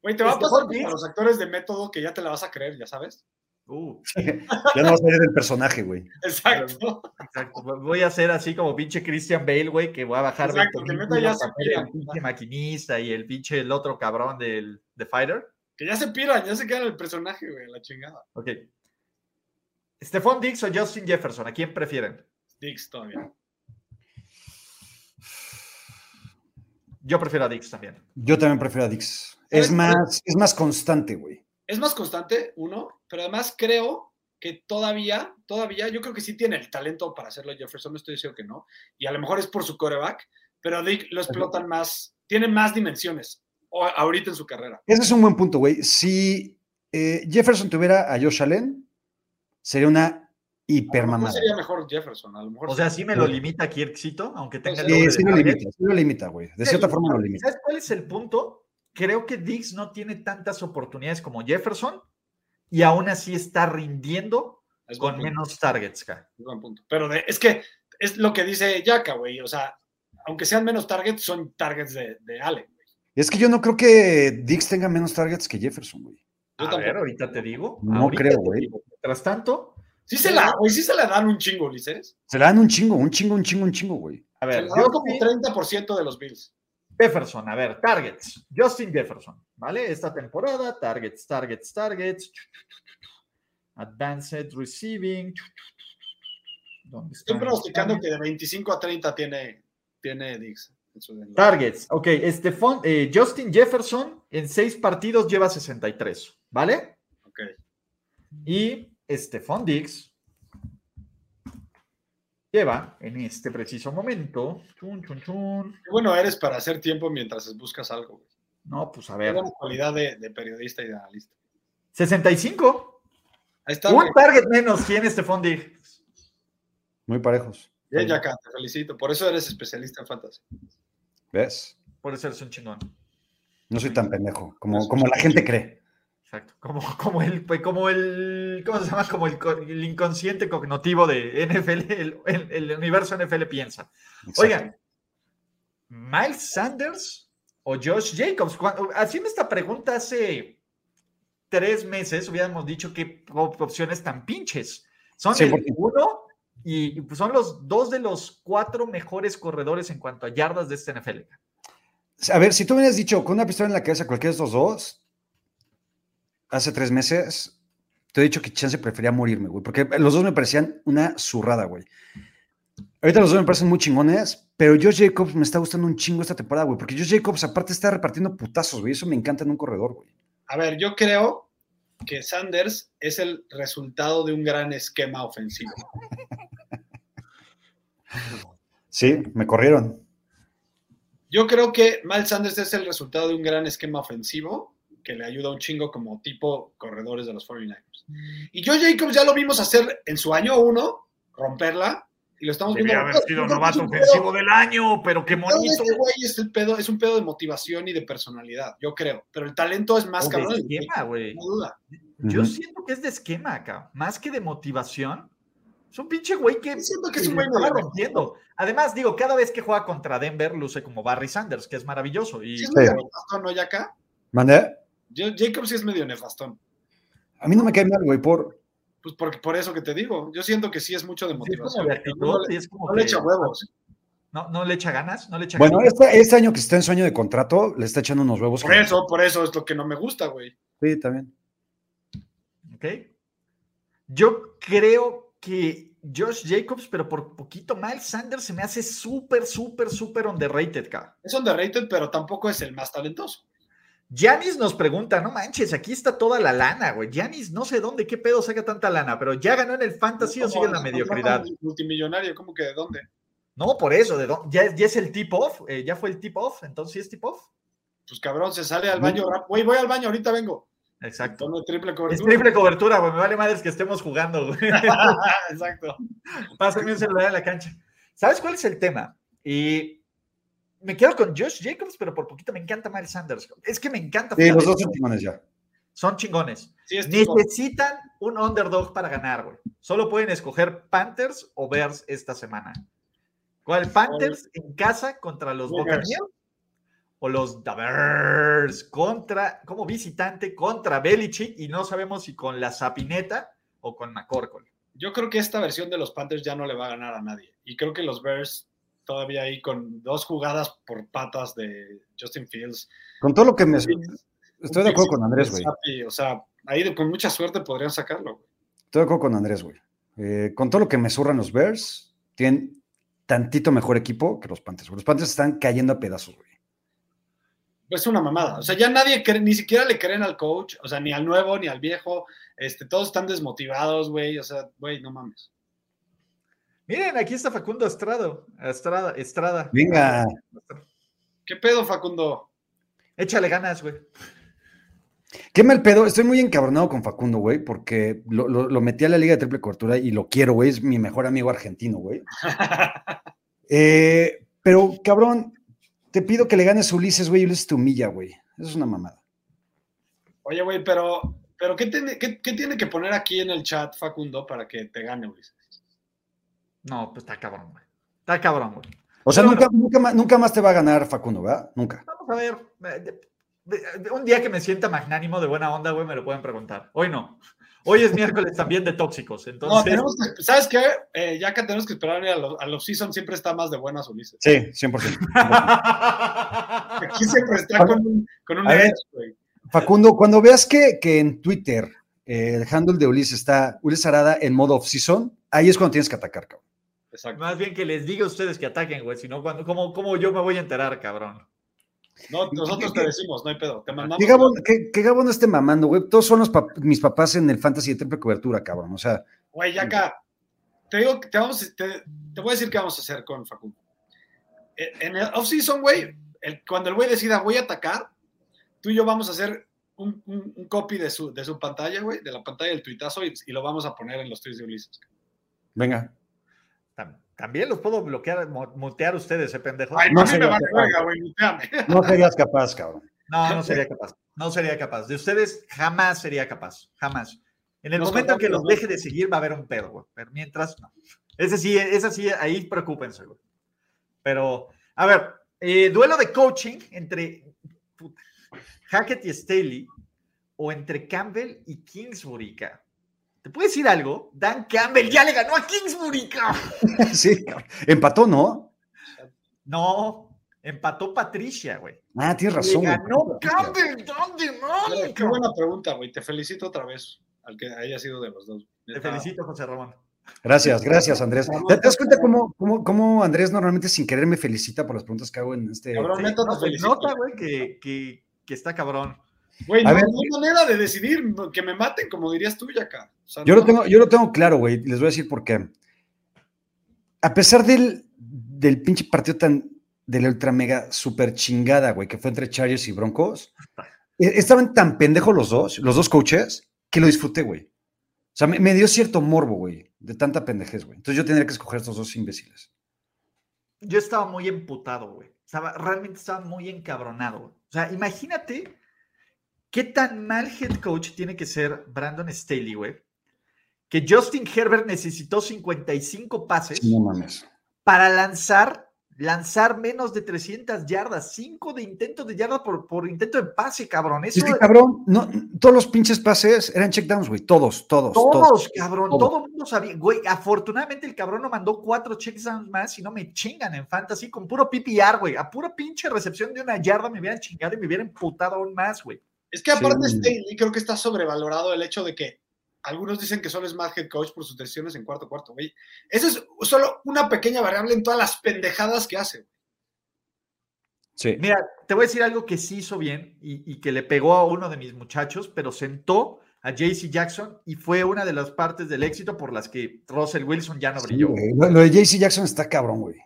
Güey, te va a Este, pasar a los actores de método que ya te la vas a creer, ya sabes. Uh, Ya no vas a salir del personaje, güey. Exacto. exacto. Voy a hacer así como pinche Christian Bale, güey, que voy a bajar Exacto, 20 que ya se ser el pinche maquinista y el pinche el otro cabrón del de Fighter. Que ya se piran, ya se quedan el personaje, güey, la chingada. Ok. Stephon Diggs o Justin Jefferson, ¿a quién prefieren? Dix todavía. Yo prefiero a Dix también. Yo también prefiero a Dix. Es más, es más constante, güey. Es más constante, uno, pero además creo que todavía, todavía, yo creo que sí tiene el talento para hacerlo Jefferson, no estoy diciendo que no, y a lo mejor es por su coreback, pero Dick lo explotan más, tiene más dimensiones o- ahorita en su carrera. Ese es un buen punto, güey. Si eh, Jefferson tuviera a Josh Allen, sería una A lo hiper mejor mamada. sería mejor Jefferson, a lo mejor. O sea, sí me lo limita Kirksito, aunque tenga el Sí, Sí, doble sí de lo limita, sí lo limita, güey. De cierta forma lo limita. ¿Sabes cuál es el punto? Creo que Dix no tiene tantas oportunidades como Jefferson y aún así está rindiendo Es con punto, menos targets. ca. es buen punto. Pero de- es que es lo que dice Yaka, güey. O sea, aunque sean menos targets, son targets de, de Allen. güey. Es que yo no creo que Dix tenga menos targets que Jefferson, güey. Yo A tampoco. ver, ahorita te digo. No ahorita creo, güey. Mientras tanto, Sí se la, güey, sí se la dan un chingo, Ulises. Se la dan un chingo, un chingo, un chingo, un chingo, güey. a Se ver, la dan como Justin 30% de los Bills. Jefferson, a ver, targets. Justin Jefferson, ¿vale? Esta temporada, targets, targets, targets. Advanced Receiving. ¿Dónde Estoy pronosticando que de 25 a 30 tiene, tiene Dix. Targets, ok. Eh, Justin Jefferson en seis partidos lleva 63, ¿vale? Ok. Y Stephon Diggs lleva en este preciso momento. Chun, chun, chun. Qué bueno eres para hacer tiempo mientras buscas algo. güey. No, pues a ver. buena cualidad de, de periodista y de analista. 65. Ahí está, güey. Un target menos tiene Stephon Diggs. Muy parejos. Bien, Yaka, te felicito. Por eso eres especialista en fantasy. ¿Ves? Por eso eres un chingón. No soy tan pendejo como, como la gente cree. Exacto. Como, como el, pues, como el, ¿cómo se llama? Como el, co- el inconsciente cognitivo de NFL, el, el- el universo NFL piensa. Exacto. Oigan, ¿Miles Sanders o Josh Jacobs? Haciendo esta pregunta hace tres meses hubiéramos dicho que op- opciones tan pinches. Son Sí, el porque- uno y pues, son los dos de los cuatro mejores corredores en cuanto a yardas de este NFL. A ver, si tú me hubieras dicho con una pistola en la cabeza cualquiera de estos dos, hace tres meses, te he dicho que chance prefería morirme, güey, porque los dos me parecían una zurrada, güey. Ahorita los dos me parecen muy chingones, pero Josh Jacobs me está gustando un chingo esta temporada, güey, porque Josh Jacobs aparte está repartiendo putazos, güey, eso me encanta en un corredor, güey. A ver, yo creo que Sanders es el resultado de un gran esquema ofensivo. Sí, me corrieron. Yo creo que Miles Sanders es el resultado de un gran esquema ofensivo que le ayuda un chingo como tipo corredores de los 49ers. Y Joe Jacobs ya lo vimos hacer en su año uno, romperla, y lo estamos viendo. Debía haber sido novato es un ofensivo pedo- del año, pero qué de bonito. este güey es, el pedo, es un pedo de motivación y de personalidad, yo creo. Pero el talento es más O de cabrón. esquema, güey. No duda. Yo Ujú. siento que es de esquema acá, más que de motivación. Es un pinche güey que, Siento que es un güey rompiendo. Además, digo, cada vez que juega contra Denver luce como Barry Sanders, que es maravilloso. Y Sí, es Sí. ¿no, Yaka? ¿Mandé? Jacobs sí es medio nefastón. A mí no me cae mal, güey, por... Pues porque, por eso que te digo. Yo siento que sí es mucho de sí, es motivación. como de pero actitud, no, le, y es como no le que- echa huevos. No, no le echa ganas, no le echa Bueno, ganas. este, este año que está en sueño de contrato, le está echando unos huevos. Por que- eso, por eso es lo que no me gusta, güey. Sí, también. ¿ok? Yo creo que Josh Jacobs, pero por poquito Miles Sanders se me hace súper, súper, súper underrated, acá. Es underrated, pero tampoco es el más talentoso. Yanis nos pregunta, no manches, aquí está toda la lana, güey. Yanis, no sé dónde, qué pedo saca tanta lana, pero ya ganó en el fantasy o sigue en la mediocridad. Multimillonario, ¿cómo que de dónde? No, por eso, ¿de dónde? Ya, es- ya es el tip off, eh, ya fue el tip off, entonces sí es tip off. Pues cabrón, se sale al baño. Güey, voy al baño, ahorita vengo. Exacto. Triple Es cobertura. triple cobertura, güey. Me vale madres que estemos jugando, güey. Exacto. Pásame un celular a la cancha. ¿Sabes cuál es el tema? Y me quedo con Josh Jacobs, pero por poquito me encanta Miles Sanders. Es que me encanta. Sí, los dos son chingones ya. son chingones. Sí, Necesitan un underdog para ganar, güey. Solo pueden escoger Panthers o Bears esta semana. ¿Cuál? ¿Panthers en casa contra los. Buccaneers? ¿O los Bears contra, como visitante, contra Belichick? Y no sabemos si con la Sapineta o con McCorkle. Yo creo que esta versión de los Panthers ya no le va a ganar a nadie. Y creo que los Bears todavía ahí con dos jugadas por patas de Justin Fields. Con todo lo que me... Estoy de acuerdo con Andrés, güey. O sea, ahí con mucha suerte podrían sacarlo. güey. Estoy de acuerdo con Andrés, güey. Eh, con todo lo que me zurran los Bears, tienen tantito mejor equipo que los Panthers. Los Panthers están cayendo a pedazos, güey. pues una mamada. O sea, ya nadie cree, ni siquiera le creen al coach, o sea, ni al nuevo, ni al viejo. Este, todos están desmotivados, güey. O sea, güey, no mames. Miren, aquí está Facundo Estrada. Estrada, Estrada. Venga. ¿Qué pedo, Facundo? Échale ganas, güey. Qué mal pedo. Estoy muy encabronado con Facundo, güey, porque lo, lo- lo metí a la Liga de Triple Cobertura y lo quiero, güey. Es mi mejor amigo argentino, güey. Eh, pero, cabrón, te pido que le ganes a Ulises, güey. Ulises te humilla, güey. Eso es una mamada. Oye, güey, pero, pero ¿qué, tiene, qué, qué tiene que poner aquí en el chat, Facundo, para que te gane, Ulises? No, pues está cabrón, güey. Está cabrón, güey. O sea, nunca, nunca, más, nunca más te va a ganar Facundo, ¿verdad? Nunca. Vamos a ver. eh, Un día que me sienta magnánimo de buena onda, güey, me lo pueden preguntar. Hoy no. Hoy es miércoles también de tóxicos. No, Entonces, tenemos que- ¿sabes qué? Eh, ya que tenemos que esperar a los, a los season, siempre está más de buenas, Ulises. Sí, 100%. Aquí siempre está con un, con un ver. Facundo, cuando veas que, que en Twitter eh, el handle de Ulises está Ulises Arada en modo off-season, ahí es cuando tienes que atacar, cabrón. Exacto. más bien que les diga a ustedes que ataquen, güey. Si no, cuando, ¿cómo, ¿cómo yo me voy a enterar, cabrón? No, nosotros te decimos, no hay pedo. Te mandamos. Que Gabo, que, que esté mamando, güey. Todos son los pap- mis papás en el fantasy de triple cobertura, cabrón. O sea, Güey, ya acá. Te digo que te vamos, te, te voy a decir qué vamos a hacer con Facundo. Eh, En el off-season, güey, el- cuando el güey decida voy a atacar, tú y yo vamos a hacer un, un- un copy de su, de su pantalla, güey, de la pantalla del tuitazo y, y lo vamos a poner en los tweets de Ulises. venga. Tam- También los puedo bloquear, mu- mutear ustedes, ese pendejo. Ay, No sería vale capaz. No serías capaz, cabrón. No, no sería capaz. No sería capaz. De ustedes jamás sería capaz. Jamás. En el Nos momento en que los deje de seguir va a haber un pedo, güey. Pero mientras, no. Ese sí, ese sí, ahí preocúpense, güey. Pero, a ver, eh, duelo de coaching entre puta, Hackett y Staley o entre Campbell y Kingsbury. ¿Te puedo decir algo? Dan Campbell ya le ganó a Kingsbury, sí. Empató, ¿no? No, empató Patricia, güey. Ah, tienes razón. ganó Campbell, ¿dónde, no? Qué buena pregunta, güey. Te felicito otra vez al que haya sido de los dos. Te felicito, José Ramón. Gracias, gracias, Andrés. ¿Te, das cuenta cómo, cómo, cómo Andrés normalmente sin querer me felicita por las preguntas que hago en este. Cabrón, Sí, no, te se felicito. nota, güey, que, que, que está cabrón. Güey, A no, ver. no hay manera de decidir que me maten, como dirías tú, acá. O sea, Yo no- lo tengo, yo lo tengo claro, güey. Les voy a decir por qué. A pesar del, del pinche partido tan de la ultra mega super chingada, güey, que fue entre Chargers y Broncos, eh, estaban tan pendejos los dos, los dos coaches, que lo disfruté, güey. O sea, me, me dio cierto morbo, güey, de tanta pendejez, güey. Entonces yo tendría que escoger estos dos imbéciles. Yo estaba muy emputado, güey. Estaba, realmente estaba muy encabronado. güey. O sea, imagínate qué tan mal head coach tiene que ser Brandon Staley, güey. Que Justin Herbert necesitó 55 pases No mames. para lanzar, lanzar menos de 300 yardas. 5 de intentos de yarda por, por intento de pase, cabrón. Eso, Es que, cabrón, no, todos los pinches pases eran checkdowns, güey. Todos, todos, Todos, todos. cabrón, todos. todo el mundo sabía. Güey, afortunadamente el cabrón no mandó cuatro checkdowns más y no me chingan en fantasy con puro PPR, güey. A pura pinche recepción de una yarda me hubieran chingado y me hubieran putado aún más, güey. Es que aparte Sí. Staley creo que está sobrevalorado el hecho de que algunos dicen que solo es más head coach por sus decisiones en cuarto cuarto, güey. Esa es solo una pequeña variable en todas las pendejadas que hace. Sí. Mira, te voy a decir algo que sí hizo bien y, y que le pegó a uno de mis muchachos, pero sentó a JC Jackson y fue una de las partes del éxito por las que Russell Wilson ya no brilló. Lo, lo de JC Jackson está cabrón, güey.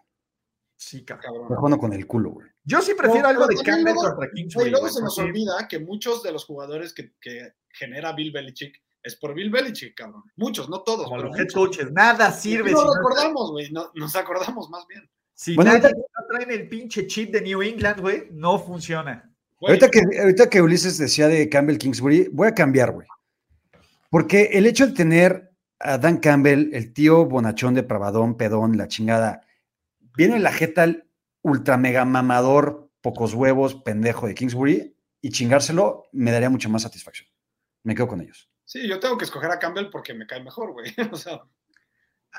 Sí, cabrón. Jugando con el culo, güey. Yo sí prefiero No, algo de Campbell luego- contra Güey, Kingsbury. luego güey, se nos porque- olvida que muchos de los jugadores que, que genera Bill Belichick es por Bill Belichick, cabrón. Muchos, no todos. Como pero los head coaches, nada Y sirve. no si no- recordamos, güey. No, nos acordamos más bien. Si Bueno, nadie ahorita- no traen el pinche chip de New England, güey, no funciona. Güey, Ahorita que, ahorita que Ulises decía de Campbell Kingsbury, voy a cambiar, güey. Porque el hecho de tener a Dan Campbell, el tío bonachón de Pravadón, pedón, la chingada, viene la jeta al ultra mega mamador, pocos huevos, pendejo de Kingsbury, y chingárselo me daría mucha más satisfacción. Me quedo con ellos. Sí, yo tengo que escoger a Campbell porque me cae mejor, güey. O sea,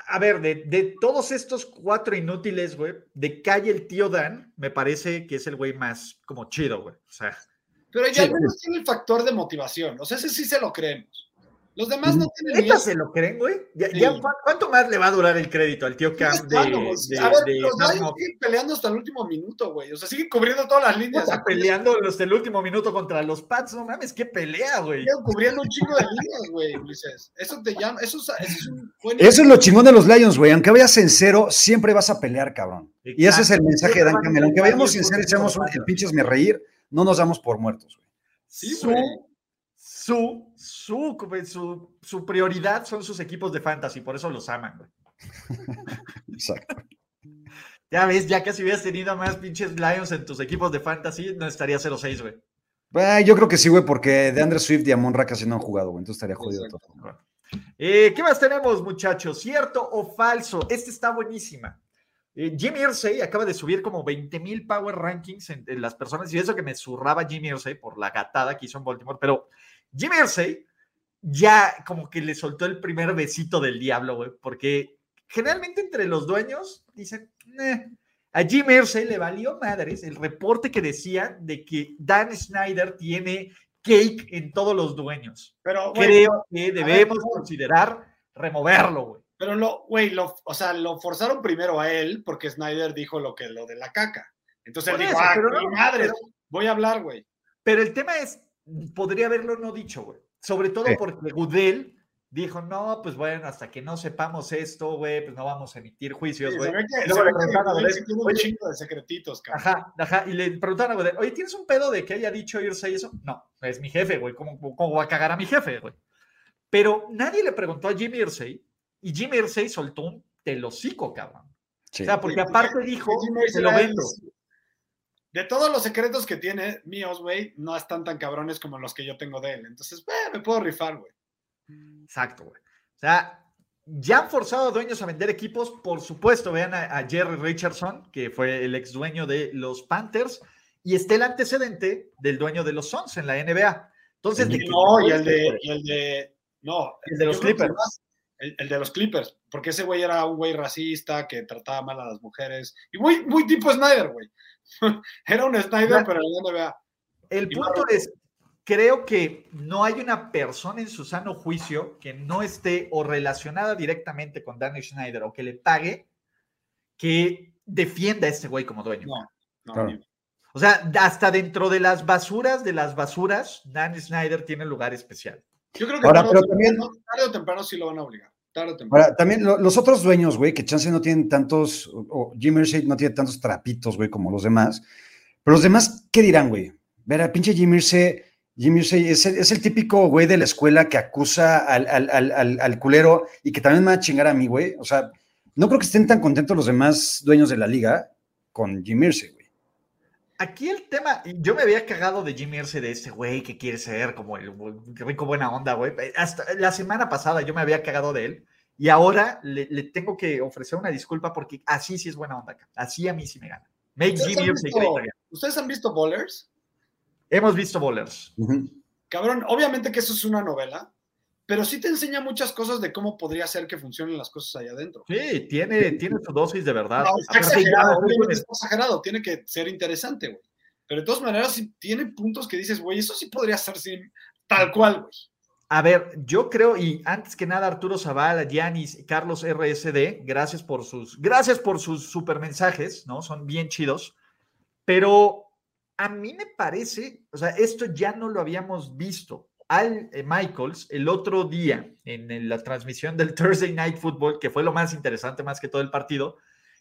A ver, de, de todos estos cuatro inútiles, güey, de calle el tío Dan, me parece que es el güey más como chido, güey. O sea, pero ya Sí. al menos tiene el factor de motivación. O sea, ese sí se lo creemos. Los demás no tienen ni ¿Neta eso. se lo creen, güey? Ya, Sí. ya, ¿cu- ¿Cuánto más le va a durar el crédito al tío Cam de, de- a ver, de los Lions siguen peleando hasta el último minuto, güey. O sea, siguen cubriendo todas las líneas. Está peleando los del último minuto contra los Pats, no mames, qué pelea, güey. Siguen cubriendo un chingo de líneas, güey, Ulises. Eso te llama, eso, es- eso es un buen Eso es lo chingón de los Lions, güey. Aunque vayas en cero, siempre vas a pelear, cabrón. Y ese es el mensaje de Dan Campbell. Aunque vayamos en cero y seamos un, el pinches me reír, no nos damos por muertos, güey. Sí, güey. Su, su, su, su prioridad son sus equipos de fantasy, por eso los aman, güey. Exacto. Ya ves, ya casi hubieras tenido más pinches Lions en tus equipos de fantasy, no estaría 0-6, güey. Yo creo que sí, güey, porque de Andre Swift y Amon Ra casi no han jugado, güey. Entonces estaría jodido Exacto. todo. Eh, ¿Qué más tenemos, muchachos? ¿Cierto o falso? Esta está buenísima. Eh, Jimmy Irsay acaba de subir como 20 mil power rankings en, en las personas, y eso que me zurraba Jimmy Irsay por la gatada que hizo en Baltimore, pero Jimmy Irsay ya como que le soltó el primer besito del diablo, güey, porque generalmente entre los dueños dicen, "Eh". a Jimmy Irsay le valió madres el reporte que decía de que Dan Snyder tiene cake en todos los dueños. Pero, güey, Creo que debemos considerar removerlo, güey. pero lo, güey, lo, o sea, lo forzaron primero a él porque Snyder dijo lo que lo de la caca. Entonces Por él dijo, eso, ah, pero no, madre, pero- voy a hablar, güey. Pero el tema es, podría haberlo no dicho, güey. Sobre todo Sí. porque Goodell dijo, no, pues bueno, hasta que no sepamos esto, güey, pues no vamos a emitir juicios, güey. Luego le preguntaron a Goodell sí tiene un "Oye, chingo de secretitos, cabrón. Ajá, ajá, y le preguntaron a Goodell, oye, ¿tienes un pedo de que haya dicho irse y eso? No, es mi jefe, güey, ¿cómo, ¿cómo va a cagar a mi jefe, güey? Pero nadie le preguntó a Jimmy Irsay y Jimmy Irsay soltó un telocico, cabrón. Sí. O sea, porque aparte dijo, se lo vendo. De todos los secretos que tiene míos, güey, no están tan cabrones como los que yo tengo de él. Entonces, me puedo rifar, güey. Exacto, güey. O sea, ya han forzado a dueños a vender equipos, por supuesto, vean a, a Jerry Richardson, que fue el ex dueño de los Panthers, y está el antecedente del dueño de los Suns en la NBA. Entonces, de no, y el de, y el de, no, El de los Clippers. más El, el de los Clippers, porque ese güey era un güey racista que trataba mal a las mujeres. Y muy, muy tipo Snyder, güey. era un Snyder, pero la NBA. El Y punto es, creo que no hay una persona en su sano juicio que no esté o relacionada directamente con Danny Schneider o que le pague que defienda a este güey como dueño. No, no, Claro. O sea, hasta dentro de las basuras de las basuras, Dan Snyder tiene lugar especial. Yo creo que Ahora, tarde, pero o también- temprano, tarde o temprano sí lo van a obligar. Tarde o temprano. Ahora, también lo- los otros dueños, güey, que chance no tienen tantos, o- o Jim Irsay no tiene tantos trapitos, güey, como los demás. Pero los demás, ¿qué dirán, güey? Ver a pinche Jim Irsay, Jim Irsay es el, es el típico güey de la escuela que acusa al, al- al- al- al culero y que también me va a chingar a mí, güey. O sea, no creo que estén tan contentos los demás dueños de la liga con Jim Irsay, güey. Aquí el tema, yo me había cagado de Jimmy Irsay de este güey que quiere ser como el rico buena onda, güey. Hasta la semana pasada yo me había cagado de él y ahora le, le tengo que ofrecer una disculpa porque así sí es buena onda. Así a mí sí me gana. Make ¿Ustedes Jimmy han visto- great again. ¿Ustedes han visto Bowlers? Hemos visto bowlers. Cabrón, obviamente que eso es una novela, pero sí te enseña muchas cosas de cómo podría ser que funcionen las cosas allá adentro. Sí, tiene, tiene su dosis de verdad. No, está exagerado, ya, está exagerado, tiene que ser interesante, güey. Pero de todas maneras, sí tiene puntos que dices, güey, eso sí podría ser sin- tal cual, güey. A ver, yo creo, y antes que nada, Arturo Zavala, Yanis, Carlos RSD, gracias por sus, gracias por sus super mensajes, ¿no? Son bien chidos. Pero a mí me parece, o sea, esto ya no lo habíamos visto. Al eh, Michaels, el otro día, en, la transmisión del Thursday Night Football, que fue lo más interesante más que todo el partido,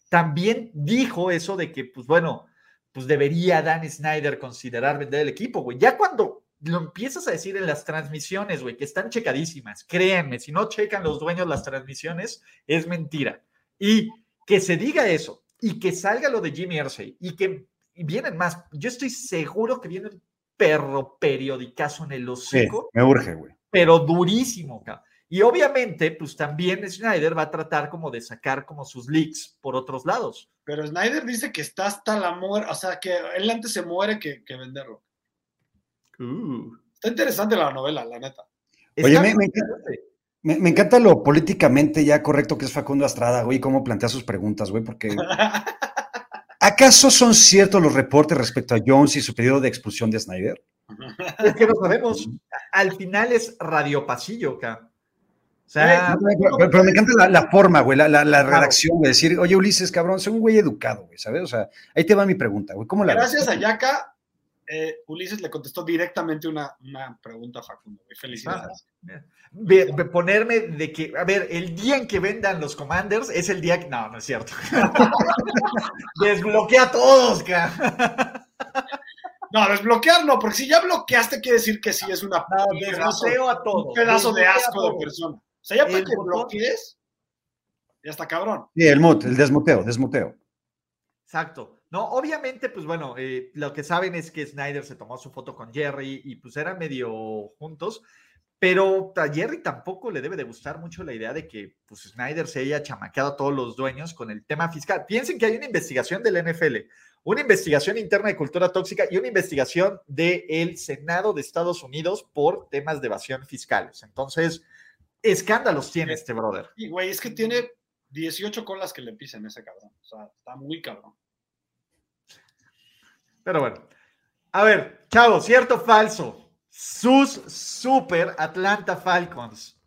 también dijo eso de que, pues bueno, pues debería Dan Snyder considerar vender el equipo, güey. Ya cuando lo empiezas a decir en las transmisiones, güey, que están checadísimas, créanme, si no checan los dueños las transmisiones, es mentira. Y que se diga eso, y que salga lo de Jimmy Irsay, y que vienen más, yo estoy seguro que viene un perro periodicazo en el Sí, hocico, me urge, güey. pero durísimo, cabrón. Y obviamente, pues también Snyder va a tratar como de sacar como sus leaks por otros lados. Pero Snyder dice que está hasta la muerte, o sea, que él antes se muere que, que venderlo. Uh. Está interesante la novela, la neta. Oye, me- me- interesante. Me, me encanta lo políticamente ya correcto que es Facundo Astrada, güey, cómo plantea sus preguntas, güey, porque ¿acaso son ciertos los reportes respecto a Jones y su pedido de expulsión de Snyder? Es que no sabemos. Al final es radio pasillo, acá. O sea, pero, pero- pero me encanta la, la forma, güey, la, la, la Claro. redacción, de decir, oye, Ulises, cabrón, soy un güey educado, güey, ¿sabes? O sea, ahí te va mi pregunta, güey, ¿cómo la ves? Gracias a Yaka, eh, Ulises le contestó directamente una, una pregunta a Facundo. güey. Felicidades. ve- ponerme de que, a ver, el día en que vendan los Commanders es el día que. No, no es cierto. Desbloquea a todos, cara. No, desbloquear no, porque si ya bloqueaste, quiere decir que sí es una, No, un pedazo, a todos. un pedazo de asco de persona. O sea, ya para que bloquees, ya está cabrón. Sí, el mut, el desmuteo, desmuteo. Exacto. No, obviamente, pues bueno, eh, lo que saben es que Snyder se tomó su foto con Jerry y pues eran medio juntos, pero a Jerry tampoco le debe de gustar mucho la idea de que pues Snyder se haya chamaqueado a todos los dueños con el tema fiscal. Piensen que hay una investigación del NFL, una investigación interna de cultura tóxica y una investigación del Senado de Estados Unidos por temas de evasión fiscales. Entonces, escándalos tiene este brother. Y, güey, es que tiene 18 colas que le pisen ese cabrón. O sea, está muy cabrón. Pero bueno. A ver, chavo, ¿cierto o falso? Sus super Atlanta Falcons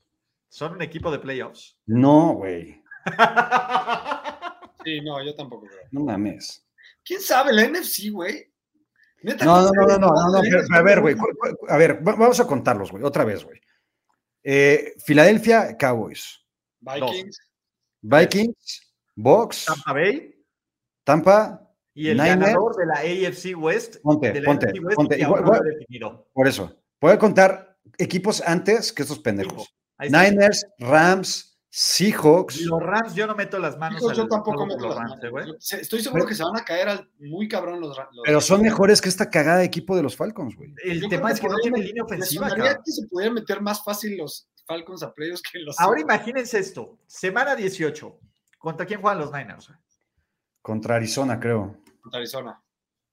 son un equipo de playoffs. No, güey, Sí, no, yo tampoco creo. no mames. ¿Quién sabe? La NFC, güey. No, no, ¿quién no, no, no, no, no, pero- pero a ver, güey, a ver, va- vamos a contarlos, güey, otra vez, güey. Eh, Filadelfia Cowboys, Vikings. Vikings, Bucks, Tampa Bay Tampa, y el Niners. ganador de la AFC West. Ponte, de la ponte, West, ponte. aún Igual- no por eso. Voy a contar equipos antes que estos pendejos. Niners, Rams, Seahawks. Los Rams, yo no meto las manos. Al yo tampoco meto los las Rams, manos. eh, güey. Yo sé- Estoy seguro que se van a caer al muy cabrón los, Ra- los- Pero son mejores que esta cagada de equipo de los Falcons, güey. El Yo tema es que no podrían- tiene línea ofensiva, que se pudieran meter más fácil los Falcons a playoffs que los Ahora Seahawks. imagínense esto. Semana 18. ¿Contra quién juegan los Niners? güey? Contra Arizona, creo. contra Arizona.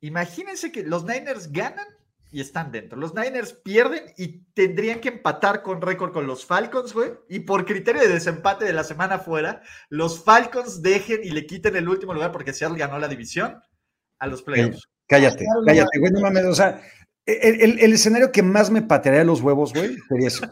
Imagínense que los Niners ganan y están dentro. Los Niners pierden y tendrían que empatar con récord con los Falcons, güey. Y por criterio de desempate de la semana fuera, los Falcons dejen y le quiten el último lugar porque Seattle ganó la división a los playoffs. Cállate, cállate, güey, no mames. O sea, el, el- el escenario que más me patearía los huevos, güey, sería eso.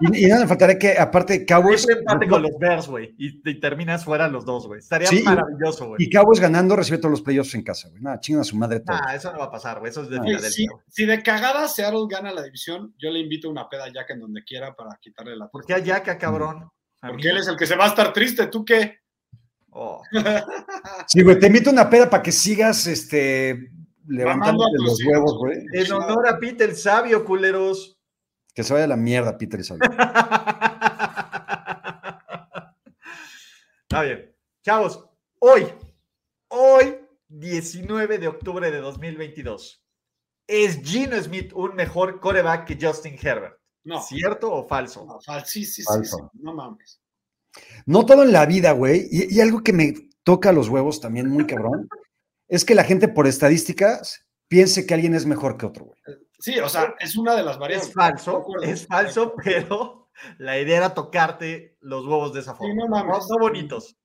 Y, y nada, me faltaría que, aparte, Cowboys. Siempre empate con los Bears, güey. Y, y terminas fuera los dos, güey. Estaría Sí, maravilloso, güey. Y Cowboys ganando recibe todos los playoffs en casa, güey. Nada, chingan a su madre todo. Ah, eso no va a pasar, güey. Eso es de Ah. Si, si de cagada Seattle gana la división, yo le invito a una peda a Jack en donde quiera para quitarle la ¿Por qué a Yaka, cabrón? A mí- Porque él es el que se va a estar triste, ¿tú qué? Oh. Sí, güey, te invito a una peda para que sigas este, tus los huevos, güey. güey. En honor a Peter el sabio, culeros. Que se vaya a la mierda, Peter Isabel. Está bien. Chavos, hoy, hoy, 19 de octubre de 2022, ¿es Gino Smith un mejor coreback que Justin Herbert? No, ¿Cierto o falso? no, fal- sí, sí, sí, Falso. sí, no mames. No todo en la vida, güey. Y, y algo que me toca los huevos también muy cabrón, es que la gente por estadísticas piense que alguien es mejor que otro, güey. Sí, o sea, es una de las variables. Es falso, es falso, pero la idea era tocarte los huevos de esa forma. no mames. no bonitos.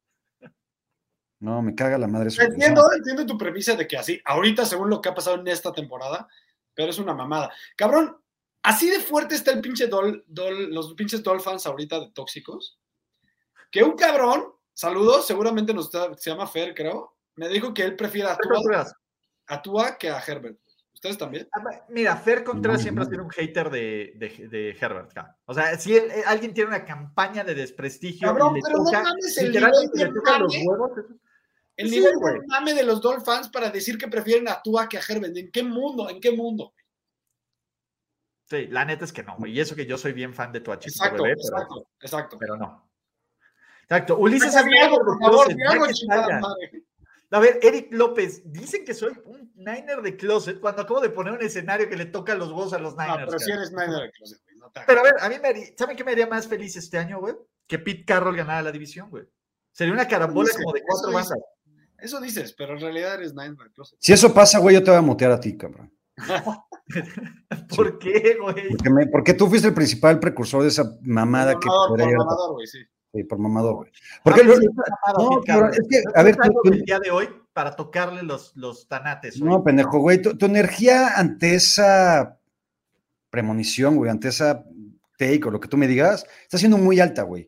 No, me caga la madre. Entiendo, entiendo tu premisa de que así, ahorita según lo que ha pasado en esta temporada, pero es una mamada. Cabrón, así de fuerte está el pinche Dol, Dol- los pinches Dolphins ahorita de tóxicos, que un cabrón, saludos, seguramente nos está- se llama Fer, creo, me dijo que él prefiere a Tua, a Tua que a Herbert. ¿Ustedes también? Mira, Fer Contreras No, siempre ha no. sido un hater de, de- de Herbert. ca. O sea, si él- eh, alguien tiene una campaña de desprestigio Cabrón, y le pero no toca, mames el nivel de mame. huevos, El Sí, nivel de mame de los Dolphins para decir que prefieren a Tua que a Herbert. ¿En qué mundo? ¿En qué mundo? Sí, la neta es que no, güey. Y eso que yo soy bien fan de tu chiquito Exacto, bebé, pero, exacto, exacto. pero no. Exacto. Ulises algo, por favor, algo, chingada madre. A ver, Eric López, dicen que soy un Niner de closet cuando acabo de poner un escenario que le toca los huevos a los No, Niners. pero si cara. eres Snyder de Closet, güey, no. Pero a ver, a mí me haría, ¿saben qué me haría más feliz este año, güey? Que Pete Carroll ganara la división, güey. Sería una carambola dice, como de cuatro bandas. Eso dices, pero en realidad eres Snyder de Closet. Si eso pasa, güey, yo te voy a mutear a ti, cabrón. ¿Por qué, güey? Porque, me- porque tú fuiste el principal precursor de esa mamada Por que por mamador, güey, sí. Sí, por mamador, güey. Porque Ah, mamado, no, Carroll. cabrón, es que, a ver, tú- el día de hoy para tocarle los, los tanates. güey. no, pendejo, güey, tu, tu energía ante esa premonición, güey, ante esa take o lo que tú me digas, está siendo muy alta, güey.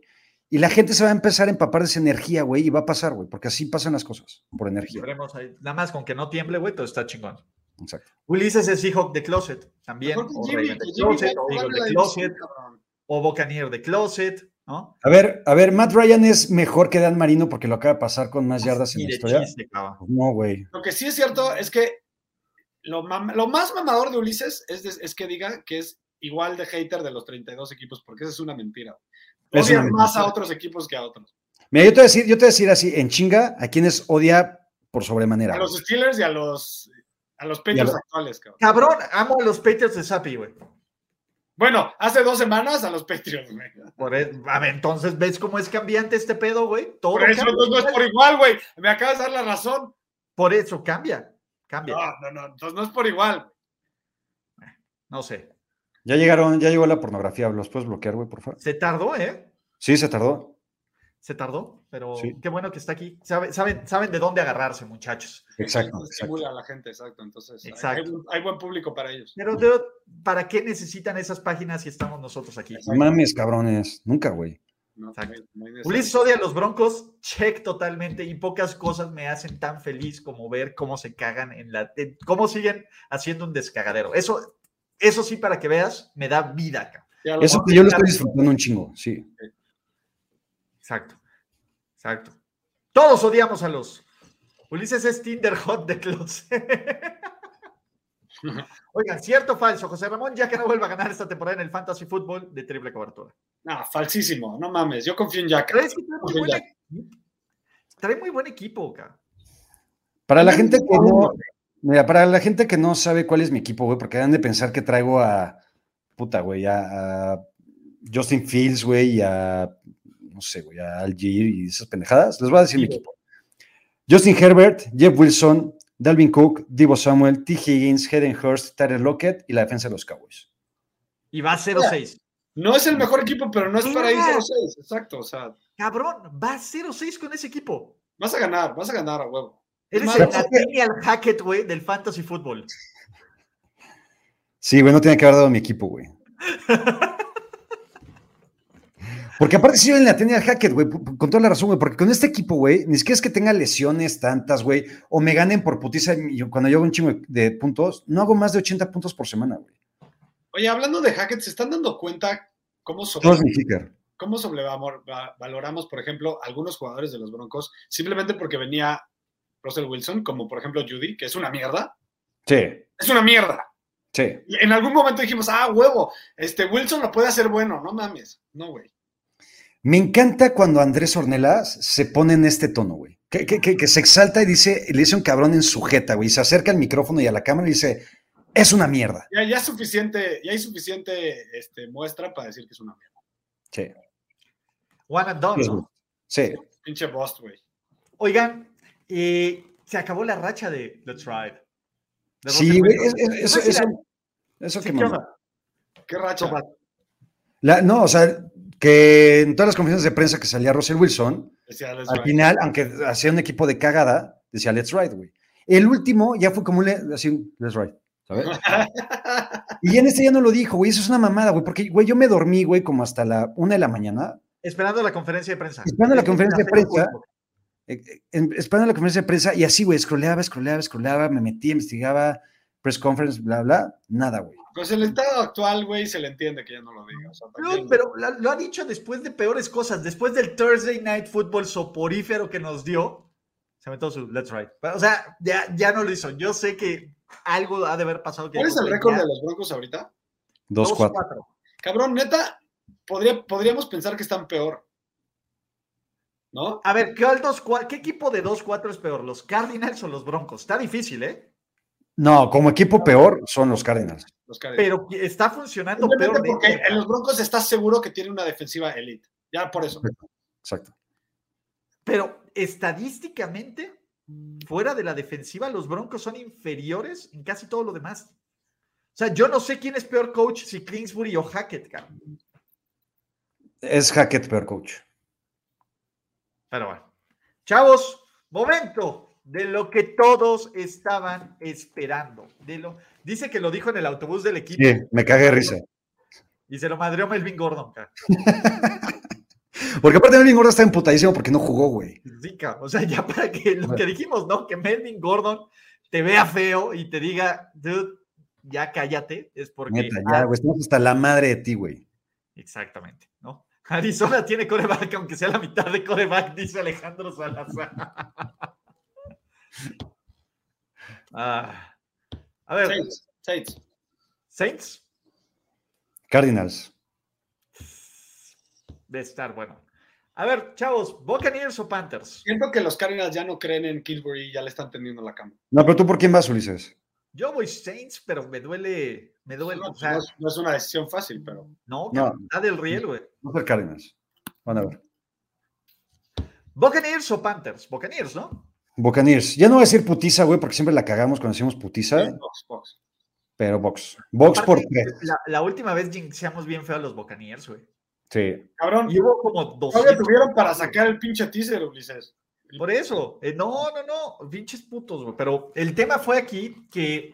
Y la gente se va a empezar a empapar de esa energía, güey, y va a pasar, güey, porque así pasan las cosas, por energía. Ahí. Nada más con que no tiemble, güey, todo está chingón. Exacto. Ulises es Seahawk de Closet, también. O Jimmy, de Jimmy Closet, o Eagle de Closet, o Buccaneer de Closet, ¿no? A ver, a ver, Matt Ryan es mejor que Dan Marino porque lo acaba de pasar con más yardas en la historia. chiste, cabrón. No, güey. Lo que sí es cierto es que lo, más mamador de Ulises es, de- es que diga que es igual de hater de los 32 equipos, porque esa es una mentira. Es Odia una más mentira. a otros equipos que a otros. Mira, yo te voy a decir, yo te voy a decir así, en chinga, a quienes odia por sobremanera. A los Steelers y a los, a los Patriots los- actuales, cabrón. Cabrón, amo a los Patriots de Sapi, güey. Bueno, hace dos semanas a los Patriots, güey. Por e- a ver, entonces, ¿ves cómo es cambiante este pedo, güey? Todo Por eso cambia. no, no es por igual, güey. Me acabas de dar la razón. Por eso cambia, cambia. No, no, no. Entonces no es por igual. No sé. Ya llegaron, ya llegó la pornografía, ¿los puedes bloquear, güey, por favor? Se tardó, ¿eh? Sí, se tardó. Se tardó, pero Sí. qué bueno que está aquí. Sabe- saben, saben de dónde agarrarse, muchachos. Exacto, exacto. estimula a la gente, exacto. Entonces, hay- Exacto. Hay, buen- hay buen público para ellos. Pero, ¿para qué necesitan esas páginas si estamos nosotros aquí? No mames, cabrones. Nunca, güey. No, Exacto. Ulises odia a los Broncos, check totalmente, y pocas cosas me hacen tan feliz como ver cómo se cagan en la. en cómo siguen haciendo un descagadero. Eso, eso sí, para que veas, me da vida, lo- Eso que yo lo estoy disfrutando un chingo, sí. Exacto. Exacto. Todos odiamos a los. Ulises es Tinder Hot de Closet. Oigan, cierto o falso, José Ramón, ya que no vuelva a ganar esta temporada en el Fantasy Football de triple cobertura. No, falsísimo. No mames. Yo confío en Jack. Pero es que trae trae muy buen equipo, cabrón. Para la gente que no, mira, para la gente que no sabe cuál es mi equipo, güey, porque han de pensar que traigo a, puta, güey, a, a Justin Fields, güey, y a, no sé, güey, a Algier y esas pendejadas, les voy a decir mi equipo. Justin Herbert, Jeff Wilson, Dalvin Cook, Divo Samuel, T. Higgins, Hayden Hurst, Tyler Lockett y la defensa de los Cowboys. Y va 0-6. No es el mejor equipo, pero no es para ir Ah. 0-6. Exacto. O sea, Cabrón, va 0-6 con ese equipo. vas a ganar, vas a ganar a huevo. Eres el Nathaniel Hackett, güey, del Fantasy Football. Sí, güey, no tiene que haber dado mi equipo, güey. Porque aparte sí en la tenía Hackett, güey, con toda la razón, güey, porque con este equipo, güey, ni siquiera es que tenga lesiones tantas, güey, o me ganen por putiza cuando yo hago un chingo de puntos, no hago más de 80 puntos por semana, güey. Oye, hablando de Hackett, ¿se están dando cuenta cómo sobre, cómo sobrevaloramos, por ejemplo, algunos jugadores de los Broncos simplemente porque venía Russell Wilson, como por ejemplo Judy, que es una mierda? Sí, Es una mierda. sí. Y en algún momento dijimos, ah, huevo, este Wilson lo puede hacer bueno, no mames. No, güey. Me encanta cuando Andrés Ornelas se pone en este tono, güey. Que, que- que- que se exalta y dice, le dice un cabrón en su jeta, güey. y Se acerca al micrófono y a la cámara y dice, es una mierda. Ya, ya es suficiente, ya hay suficiente este, muestra para decir que es una mierda. Sí. One and done, ¿no? Sí. Pinche Bost, güey. Oigan, eh, se acabó la racha de Ride. De Sí, güey. Wilson. es- es- Eso, eso, eso sí, que ¿qué? Qué racha. La- no, o sea, que en todas las conferencias de prensa que salía Russell Wilson, Decía al final, aunque hacía un equipo de cagada, decía let's ride, güey. El último ya fue como un le- así, let's ride, ¿sabes? y en este ya no lo dijo, güey, eso es una mamada, güey, porque, güey, yo me dormí, güey, como hasta la una de la mañana, Esperando la conferencia de prensa. Esperando la conferencia de prensa. eh, eh, en- esperando la conferencia de prensa, y así, güey, scrolleaba, scrolleaba, scrolleaba, me metía, investigaba, press conference, bla, bla, nada, güey. Pues el estado actual, güey, se le entiende que ya no lo diga. o sea, No, pero la- lo ha dicho después de peores cosas, después del Thursday Night Football soporífero que nos dio, se metió su Let's Ride. Pero, o sea, ya, ya no lo hizo. Yo sé que algo ha de haber pasado. Que ¿Cuál es el récord ya, de los Broncos ahorita? 2-4. 2-4. Cabrón, neta, podría, podríamos pensar que están peor. ¿No? A ver, ¿qué, al 2-4 ¿qué equipo de 2-4 es peor? ¿Los Cardinals o los Broncos? Está difícil, ¿eh? No, como equipo peor son los Cardinals. Los Cardinals. Pero está funcionando peor. porque en los Broncos estás seguro que tiene una defensiva elite. Ya por eso. Exacto. Pero estadísticamente, fuera de la defensiva, los Broncos son inferiores en casi todo lo demás. O sea, yo no sé quién es peor coach, si Kingsbury o Hackett, cabrón. Es Hackett peor coach. Pero bueno. Chavos, momento de lo que todos estaban esperando. De lo, Dice que lo dijo en el autobús del equipo. Sí, me cagué de risa. Y se lo madreó Melvin Gordon. Porque aparte Melvin Gordon está emputadísimo porque no jugó, güey. Sí. O sea, ya para que lo que dijimos, ¿no? Que Melvin Gordon te vea feo y te diga, dude, ya cállate, es porque. Neta, ya, güey, estamos hasta la madre de ti, güey. Exactamente, ¿no? Arizona tiene coreback, aunque sea la mitad de coreback, dice Alejandro Salazar. Ah, a ver, Saints, Saints. Saints Cardinals. de estar bueno. A ver, chavos, Buccaneers o Panthers. Siento que los Cardinals ya no creen en Kingsbury y ya le están tendiendo la cama. No, pero tú por quién vas, Ulises? Yo voy Saints, pero me duele, me duele. No, o sea, no es, no es una decisión fácil, pero no, No. da del riel, güey. No ser Cardinals. Van a ver. Buccaneers o Panthers. Buccaneers, ¿no? Buccaneers. Ya no voy a decir putiza, güey, porque siempre la cagamos cuando decimos putiza, Box, box. pero box. Box por tres. La, la última vez jinxeamos bien feo a los Buccaneers, güey. Sí. Cabrón, Y hubo como todavía 200. tuvieron para sacar el pinche teaser, Ulises. Por eso, eh, no, no, no, pinches putos, güey. Pero el tema fue aquí que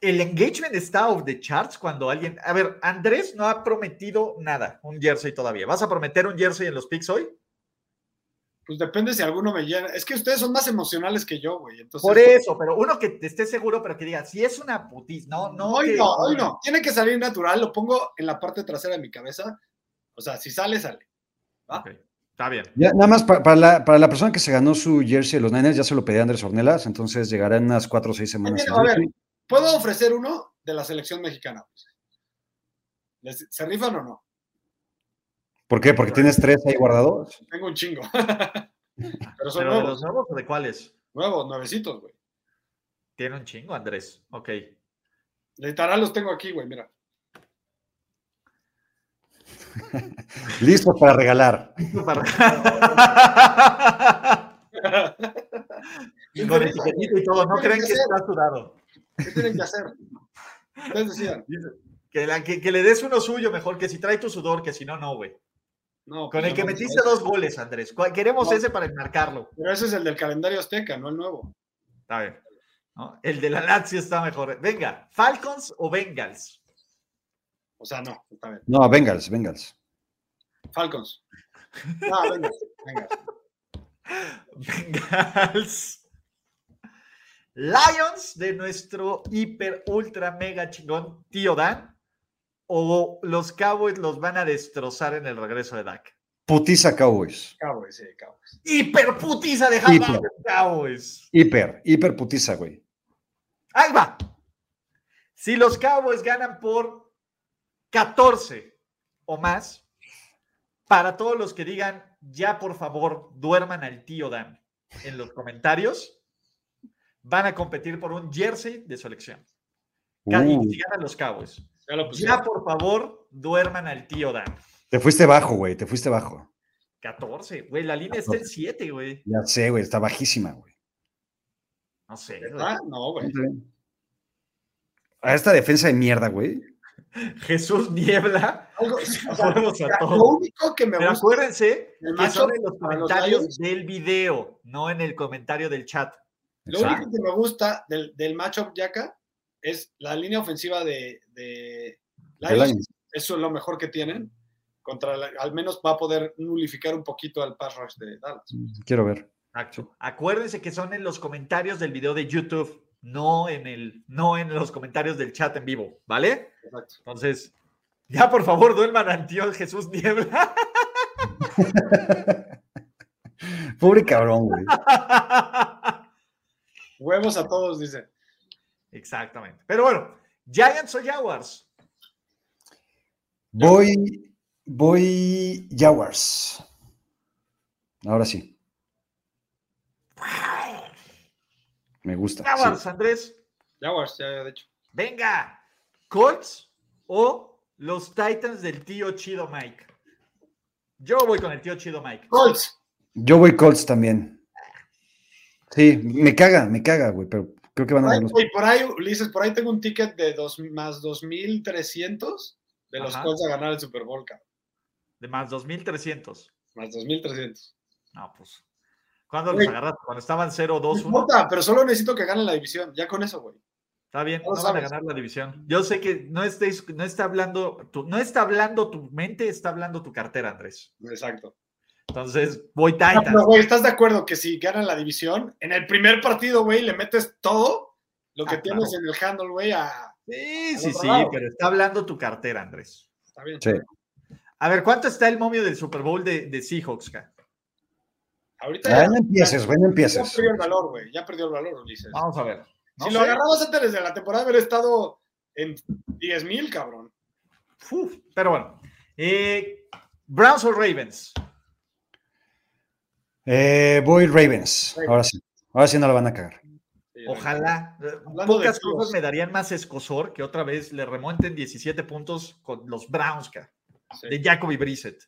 el engagement está off the charts cuando alguien. A ver, Andrés no ha prometido nada, un jersey todavía. ¿Vas a prometer un jersey en los picks hoy? Pues depende si alguno me llena. Es que ustedes son más emocionales que yo, güey. Entonces, Por eso, pero uno que te esté seguro, pero que diga, si es una putis, no, no. hoy que- no, hoy no. Tiene que salir natural. Lo pongo en la parte trasera de mi cabeza. O sea, si sale, sale. Está bien. Ya, nada más pa- para, la, para la persona que se ganó su jersey de los Niners, ya se lo pedí a Andrés Ornelas, entonces llegará en unas cuatro o seis semanas. Mira, a ver, ¿puedo ofrecer uno de la selección mexicana? ¿Les- ¿Se rifan o no? ¿Por qué? Porque tienes tres ahí guardados. Tengo un chingo. Pero son ¿Pero de nuevos, los nuevos o de cuáles? nuevos, nuevecitos, güey. Tiene un chingo, Andrés. Ok. Literal los tengo aquí, güey, mira. Listos para regalar. Y Con etiquetito y todo, no creen que está sudado. ¿Qué tienen que hacer? Ustedes decían. Que, la- que- que le des uno suyo mejor, que si trae tu sudor, que si no, no, güey. No, Con el que no, metiste no, dos goles, Andrés. ¿Cuál- Queremos No. ese para enmarcarlo. Pero ese es el del calendario azteca, no el nuevo. Está bien. ¿no? El de la Lazio está mejor. Venga, ¿Falcons o Bengals? O sea, no, está bien. No, Bengals, Bengals. Falcons. Venga, venga. Bengals. Lions de nuestro hiper, ultra, mega chingón tío Dan. O los Cowboys los van a destrozar en el regreso de Dak. Putiza Cowboys. Cowboys, sí, Cowboys. Hiper putiza de Hiper. Cowboys. Hiper, hiper putiza, güey. Ahí va. Si los Cowboys ganan por 14 o más, para todos los que digan, ya por favor, duerman al tío Dan en los comentarios, van a competir por un jersey de selección. Ca- y Uh, Si ganan los Cowboys. Ya lo pusieron. Ya por favor, duerman al tío Dan. te fuiste bajo, güey, te fuiste bajo. 14, güey, la línea está en 7, güey. Ya sé, güey, está bajísima, güey. No sé. Ah, no, güey. A esta defensa de mierda, güey. Jesús Niebla. Algo- o sea, Vamos a lo único que me Pero gusta. acuérdense el que son en los comentarios del video, no en el comentario del chat. Lo Exacto. único que me gusta del, del matchup Yaka es la línea ofensiva de, Lions. Lions. Eso es lo mejor que tienen. Contra la- al menos va a poder nulificar un poquito al pass rush de Dallas. Quiero ver. Exacto. Acuérdense que son en los comentarios del video de YouTube, no en el, no en los comentarios del chat en vivo, ¿vale? Exacto. Entonces, ya por favor, duerman tío Jesús Niebla. Pobre cabrón, güey. Huevos a todos, dice. Exactamente. Pero bueno, Giants o Jaguars. Voy, voy Jaguars. Ahora sí. Me gusta. Jaguars, sí. Andrés. Jaguars, ya de hecho. Venga, Colts o los Titans del tío Chido Mike. Yo voy con el tío Chido Mike. Colts. Yo voy Colts también. Sí, me caga, me caga, güey, pero creo que van a dar los... por ahí, Ulises, por ahí tengo un ticket de dos, más 2.300 de los Ajá. Colts a ganar el Super Bowl, cabrón. De más 2.300. Más 2.300. No, pues. ¿Cuándo los Güey. agarraste? Cuando estaban No 0-2-1. importa, pero solo necesito que ganen la división. Ya con eso, güey. Está bien, No van a ganar la división. Yo sé que no, estéis, no está hablando, tu, no está hablando tu mente, está hablando tu cartera, Andrés. Exacto. Entonces, voy No, Titans. pero, güey, ¿estás de acuerdo que si ganan la división, en el primer partido, güey, le metes todo lo que Ah, tienes claro. en el handle, güey, a... sí, sí, sí, lado. pero está hablando tu cartera, Andrés. Está bien. Sí. A ver, ¿cuánto está el momio del Super Bowl de, de Seahawks? ca? Ahorita Ah, ya, no empieces, güey, no ya empieces. perdió el valor, güey. Ya perdió el valor, Ulises. Vamos a ver. No si sé. lo agarrabas antes de la temporada, hubiera estado en 10 mil, cabrón. Uf, pero bueno. Eh, Browns o Ravens. Eh, voy Ravens. Ravens. Ahora sí. Ahora sí no la van a cagar. Ojalá. Hablando Pocas cosas me darían más escosor que otra vez le remonten 17 puntos con los Browns ca, sí. de Jacoby Brissett.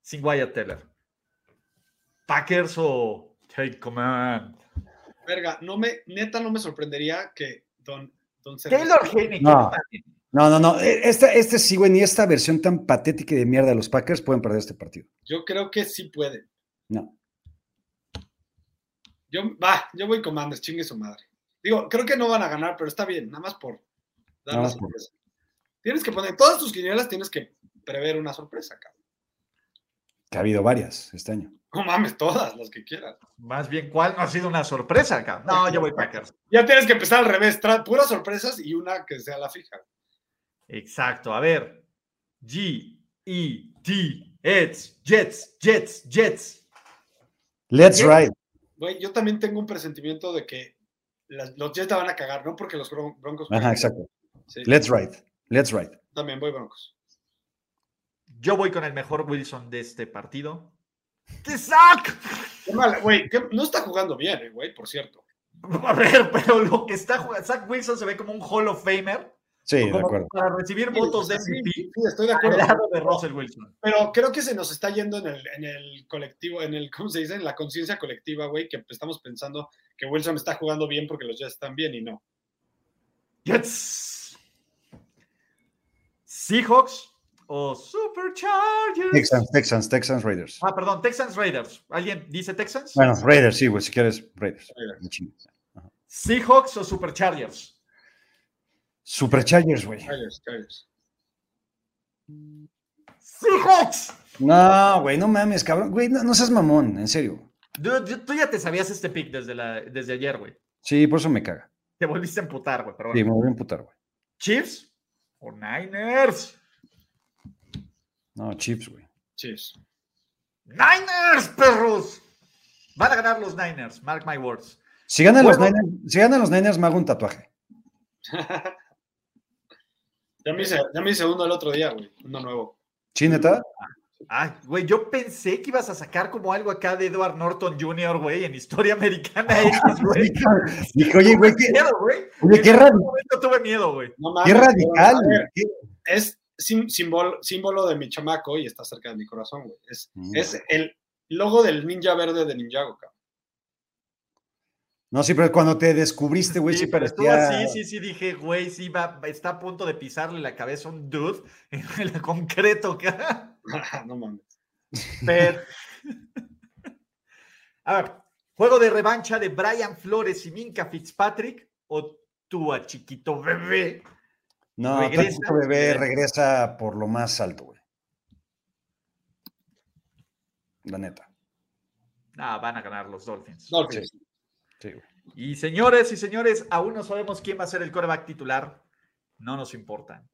Sin Wyatt Teller. Packers o Take Command. Verga, no me, neta no me sorprendería que Don, don Taylor Heineken. No. No, no, no. eh, Este, este sí, güey, ni esta versión tan patética y de mierda de los Packers pueden perder este partido. Yo creo que sí puede. No. Yo, va, yo voy Commanders, chingue su madre. Digo, creo que no van a ganar, pero está bien, nada más por dar la más por- sorpresa. Tienes que poner, todas tus quinielas tienes que prever una sorpresa, cabrón. Que ha habido varias este año. No mames, todas, las que quieras. Más bien, ¿cuál no ha sido una sorpresa acá? No, yo voy Packers. Ya tienes que empezar al revés, puras sorpresas y una que sea la fija. Exacto. A ver. G, E, T, Jets, Jets, Jets, Jets. Let's Bien. ride. Güey, yo también tengo un presentimiento de que las- los Jets la van a cagar, no porque los Bron- Broncos. Ajá, exacto. Sí, Let's ride. Let's ride. también voy Broncos. Yo voy con el mejor Wilson de este partido. ¡Qué sac! Qué mal, güey, no está jugando bien, eh, güey, por cierto. A ver, pero lo que está jugando. Zach Wilson se ve como un Hall of Famer. Sí, de acuerdo. Para recibir votos de MVP sí, estoy de al acuerdo. lado de Russell Wilson. Pero creo que se nos está yendo en el, en el colectivo, en el, ¿cómo se dice? En la conciencia colectiva, güey, que estamos pensando que Wilson está jugando bien porque los Jets están bien y no. Jets. Seahawks o Superchargers. Texans, Texans, Texans, Raiders. Ah, perdón, Texans Raiders. ¿Alguien dice Texans? Bueno, Raiders, sí, güey, si quieres, Raiders. Raiders. Seahawks o Superchargers. Superchargers, güey. Chargers. Seahawks. No, güey, no mames, cabrón. Güey, no, no seas mamón, en serio. Dude, tú ya te sabías este pick desde, la, desde ayer, güey. Sí, por eso me caga. Te volviste a emputar, güey. Pero Sí, bueno. me voy a emputar, güey. Chiefs o Niners. No, Chips, güey. Chiefs. Niners, perros. Van a ganar los Niners, mark my words. Si ganan, los Bueno. Niners, si ganan los Niners, me hago un tatuaje. Ya me hice, ya me hice uno el otro día, güey. Uno nuevo. ¿Sí, neta? Ay, güey, yo pensé que ibas a sacar como algo acá de Edward Norton Jr., güey, en historia americana X, güey. Dije, oye, güey, qué, Miedo, güey. oye, En qué, ese radi- momento tuve miedo, güey. No qué radical, güey. Es sim- símbolo, símbolo de mi chamaco y está cerca de mi corazón, güey. Es, Mm. es el logo del ninja verde de Ninjago, cabrón. No, sí, pero cuando te descubriste, güey, sí, pero tú parecía... así, sí, sí, dije, güey, sí, va, está a punto de pisarle la cabeza a un dude en el concreto, cara. no mames. Pero... A ver, juego de revancha de Brian Flores y Minka Fitzpatrick o tú a chiquito bebé. No, regresa, Tactico Bebé regresa. regresa por lo más alto, güey. La neta. Ah, van a ganar los Dolphins. Dolphins. Sí, güey. Y señores y señores, aún no sabemos quién va a ser el coreback titular. No nos importan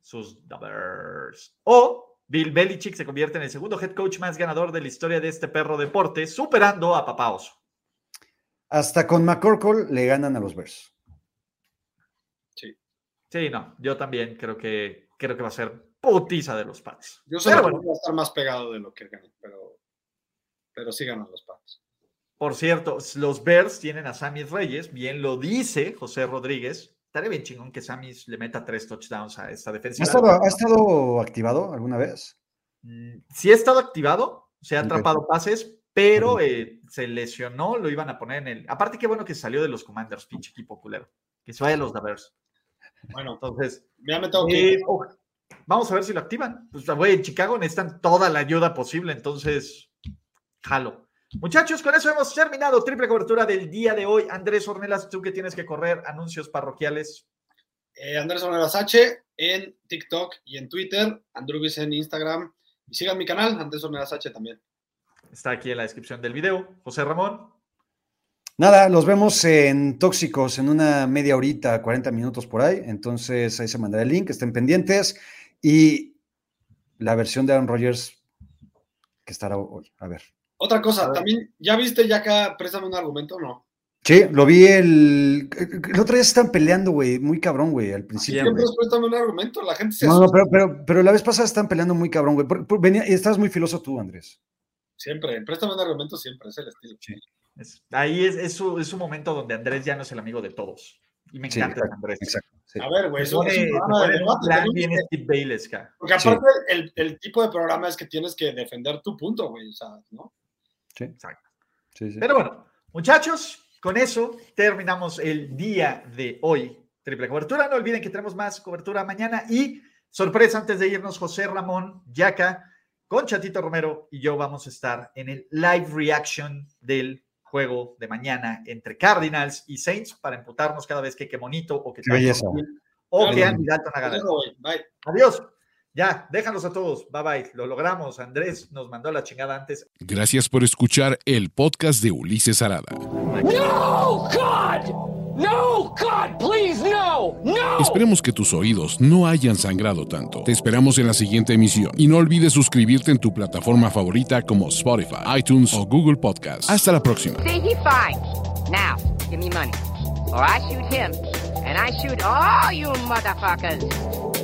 sus Bears. O Bill Belichick se convierte en el segundo head coach más ganador de la historia de este perro deporte, superando a Papá Oso. Hasta con McCorkle le ganan a los Bears. Sí, no, yo también creo que creo que va a ser putiza de los Pats. Yo Pero solo bueno, voy a estar más pegado de lo que ganan, pero, pero sí ganan los Pats. Por cierto, los Bears tienen a Sammy Reyes, bien lo dice José Rodríguez. Estaría bien chingón que Sammy le meta tres touchdowns a esta ¿Ha defensa. estado, ha estado activado alguna vez? Mm, Sí ha estado activado, se ha atrapado pases, pero eh, se lesionó, lo iban a poner en el... Aparte, qué bueno que salió de los Commanders, pinche equipo culero. Que se vaya a los Bears. Bueno, Entonces, ya me tengo que ir. eh, vamos a ver si lo activan. Pues, güey, en Chicago necesitan toda la ayuda posible, entonces, jalo. Muchachos, con eso hemos terminado triple cobertura del día de hoy. Andrés Ornelas, tú que tienes que correr anuncios parroquiales. Eh, Andrés Ornelas H en TikTok y en Twitter, Andrubis en Instagram. Y sigan mi canal, Andrés Ornelas H también. Está aquí en la descripción del video. José Ramón. Nada, los vemos en Tóxicos en una media horita, 40 minutos por ahí. Entonces ahí se mandará el link, estén pendientes. Y la versión de Aaron Rodgers que estará hoy. A ver. Otra cosa, también, ¿ya viste ya acá, préstame un argumento o no? Sí, lo vi el. El otro día se están peleando, güey, muy cabrón, güey, al principio. Siempre préstame un argumento, la gente se No, no, pero, pero, pero la vez pasada están peleando muy cabrón, güey. Venía- estabas muy filoso tú, Andrés. Siempre, préstame un argumento siempre, es el estilo. Es- ahí es, es su, es su momento donde Andrés ya no es el amigo de todos. Y me Sí, encanta Andrés. Exacto. sí. A ver, güey, Se es un- un programa de un debate, Steve Bayless. Porque Sí. aparte el, el tipo de programa es que tienes que defender tu punto, güey, o sea, ¿no? Sí, Exacto. sí, sí. Pero bueno, muchachos, con eso terminamos el día de hoy. Triple cobertura. No olviden que tenemos más cobertura mañana. Y sorpresa, antes de irnos, José Ramón, Yaca, con Chatito Romero y yo vamos a estar en el live reaction del juego de mañana entre Cardinals y Saints para emputarnos cada vez que qué bonito o que o Qué que. Andy Dalton haga. Adiós. Ya, déjanos a todos. Bye bye. Lo logramos. Andrés nos mandó la chingada antes. Gracias por escuchar el podcast de Ulises Arada. No, God! No, God, please, no! No! Esperemos que tus oídos no hayan sangrado tanto. Te esperamos en la siguiente emisión. Y no olvides suscribirte en tu plataforma favorita como Spotify, iTunes o Google Podcast. Hasta la próxima. See, he fine. Now, give me money. Or I shoot him, and I shoot all you motherfuckers.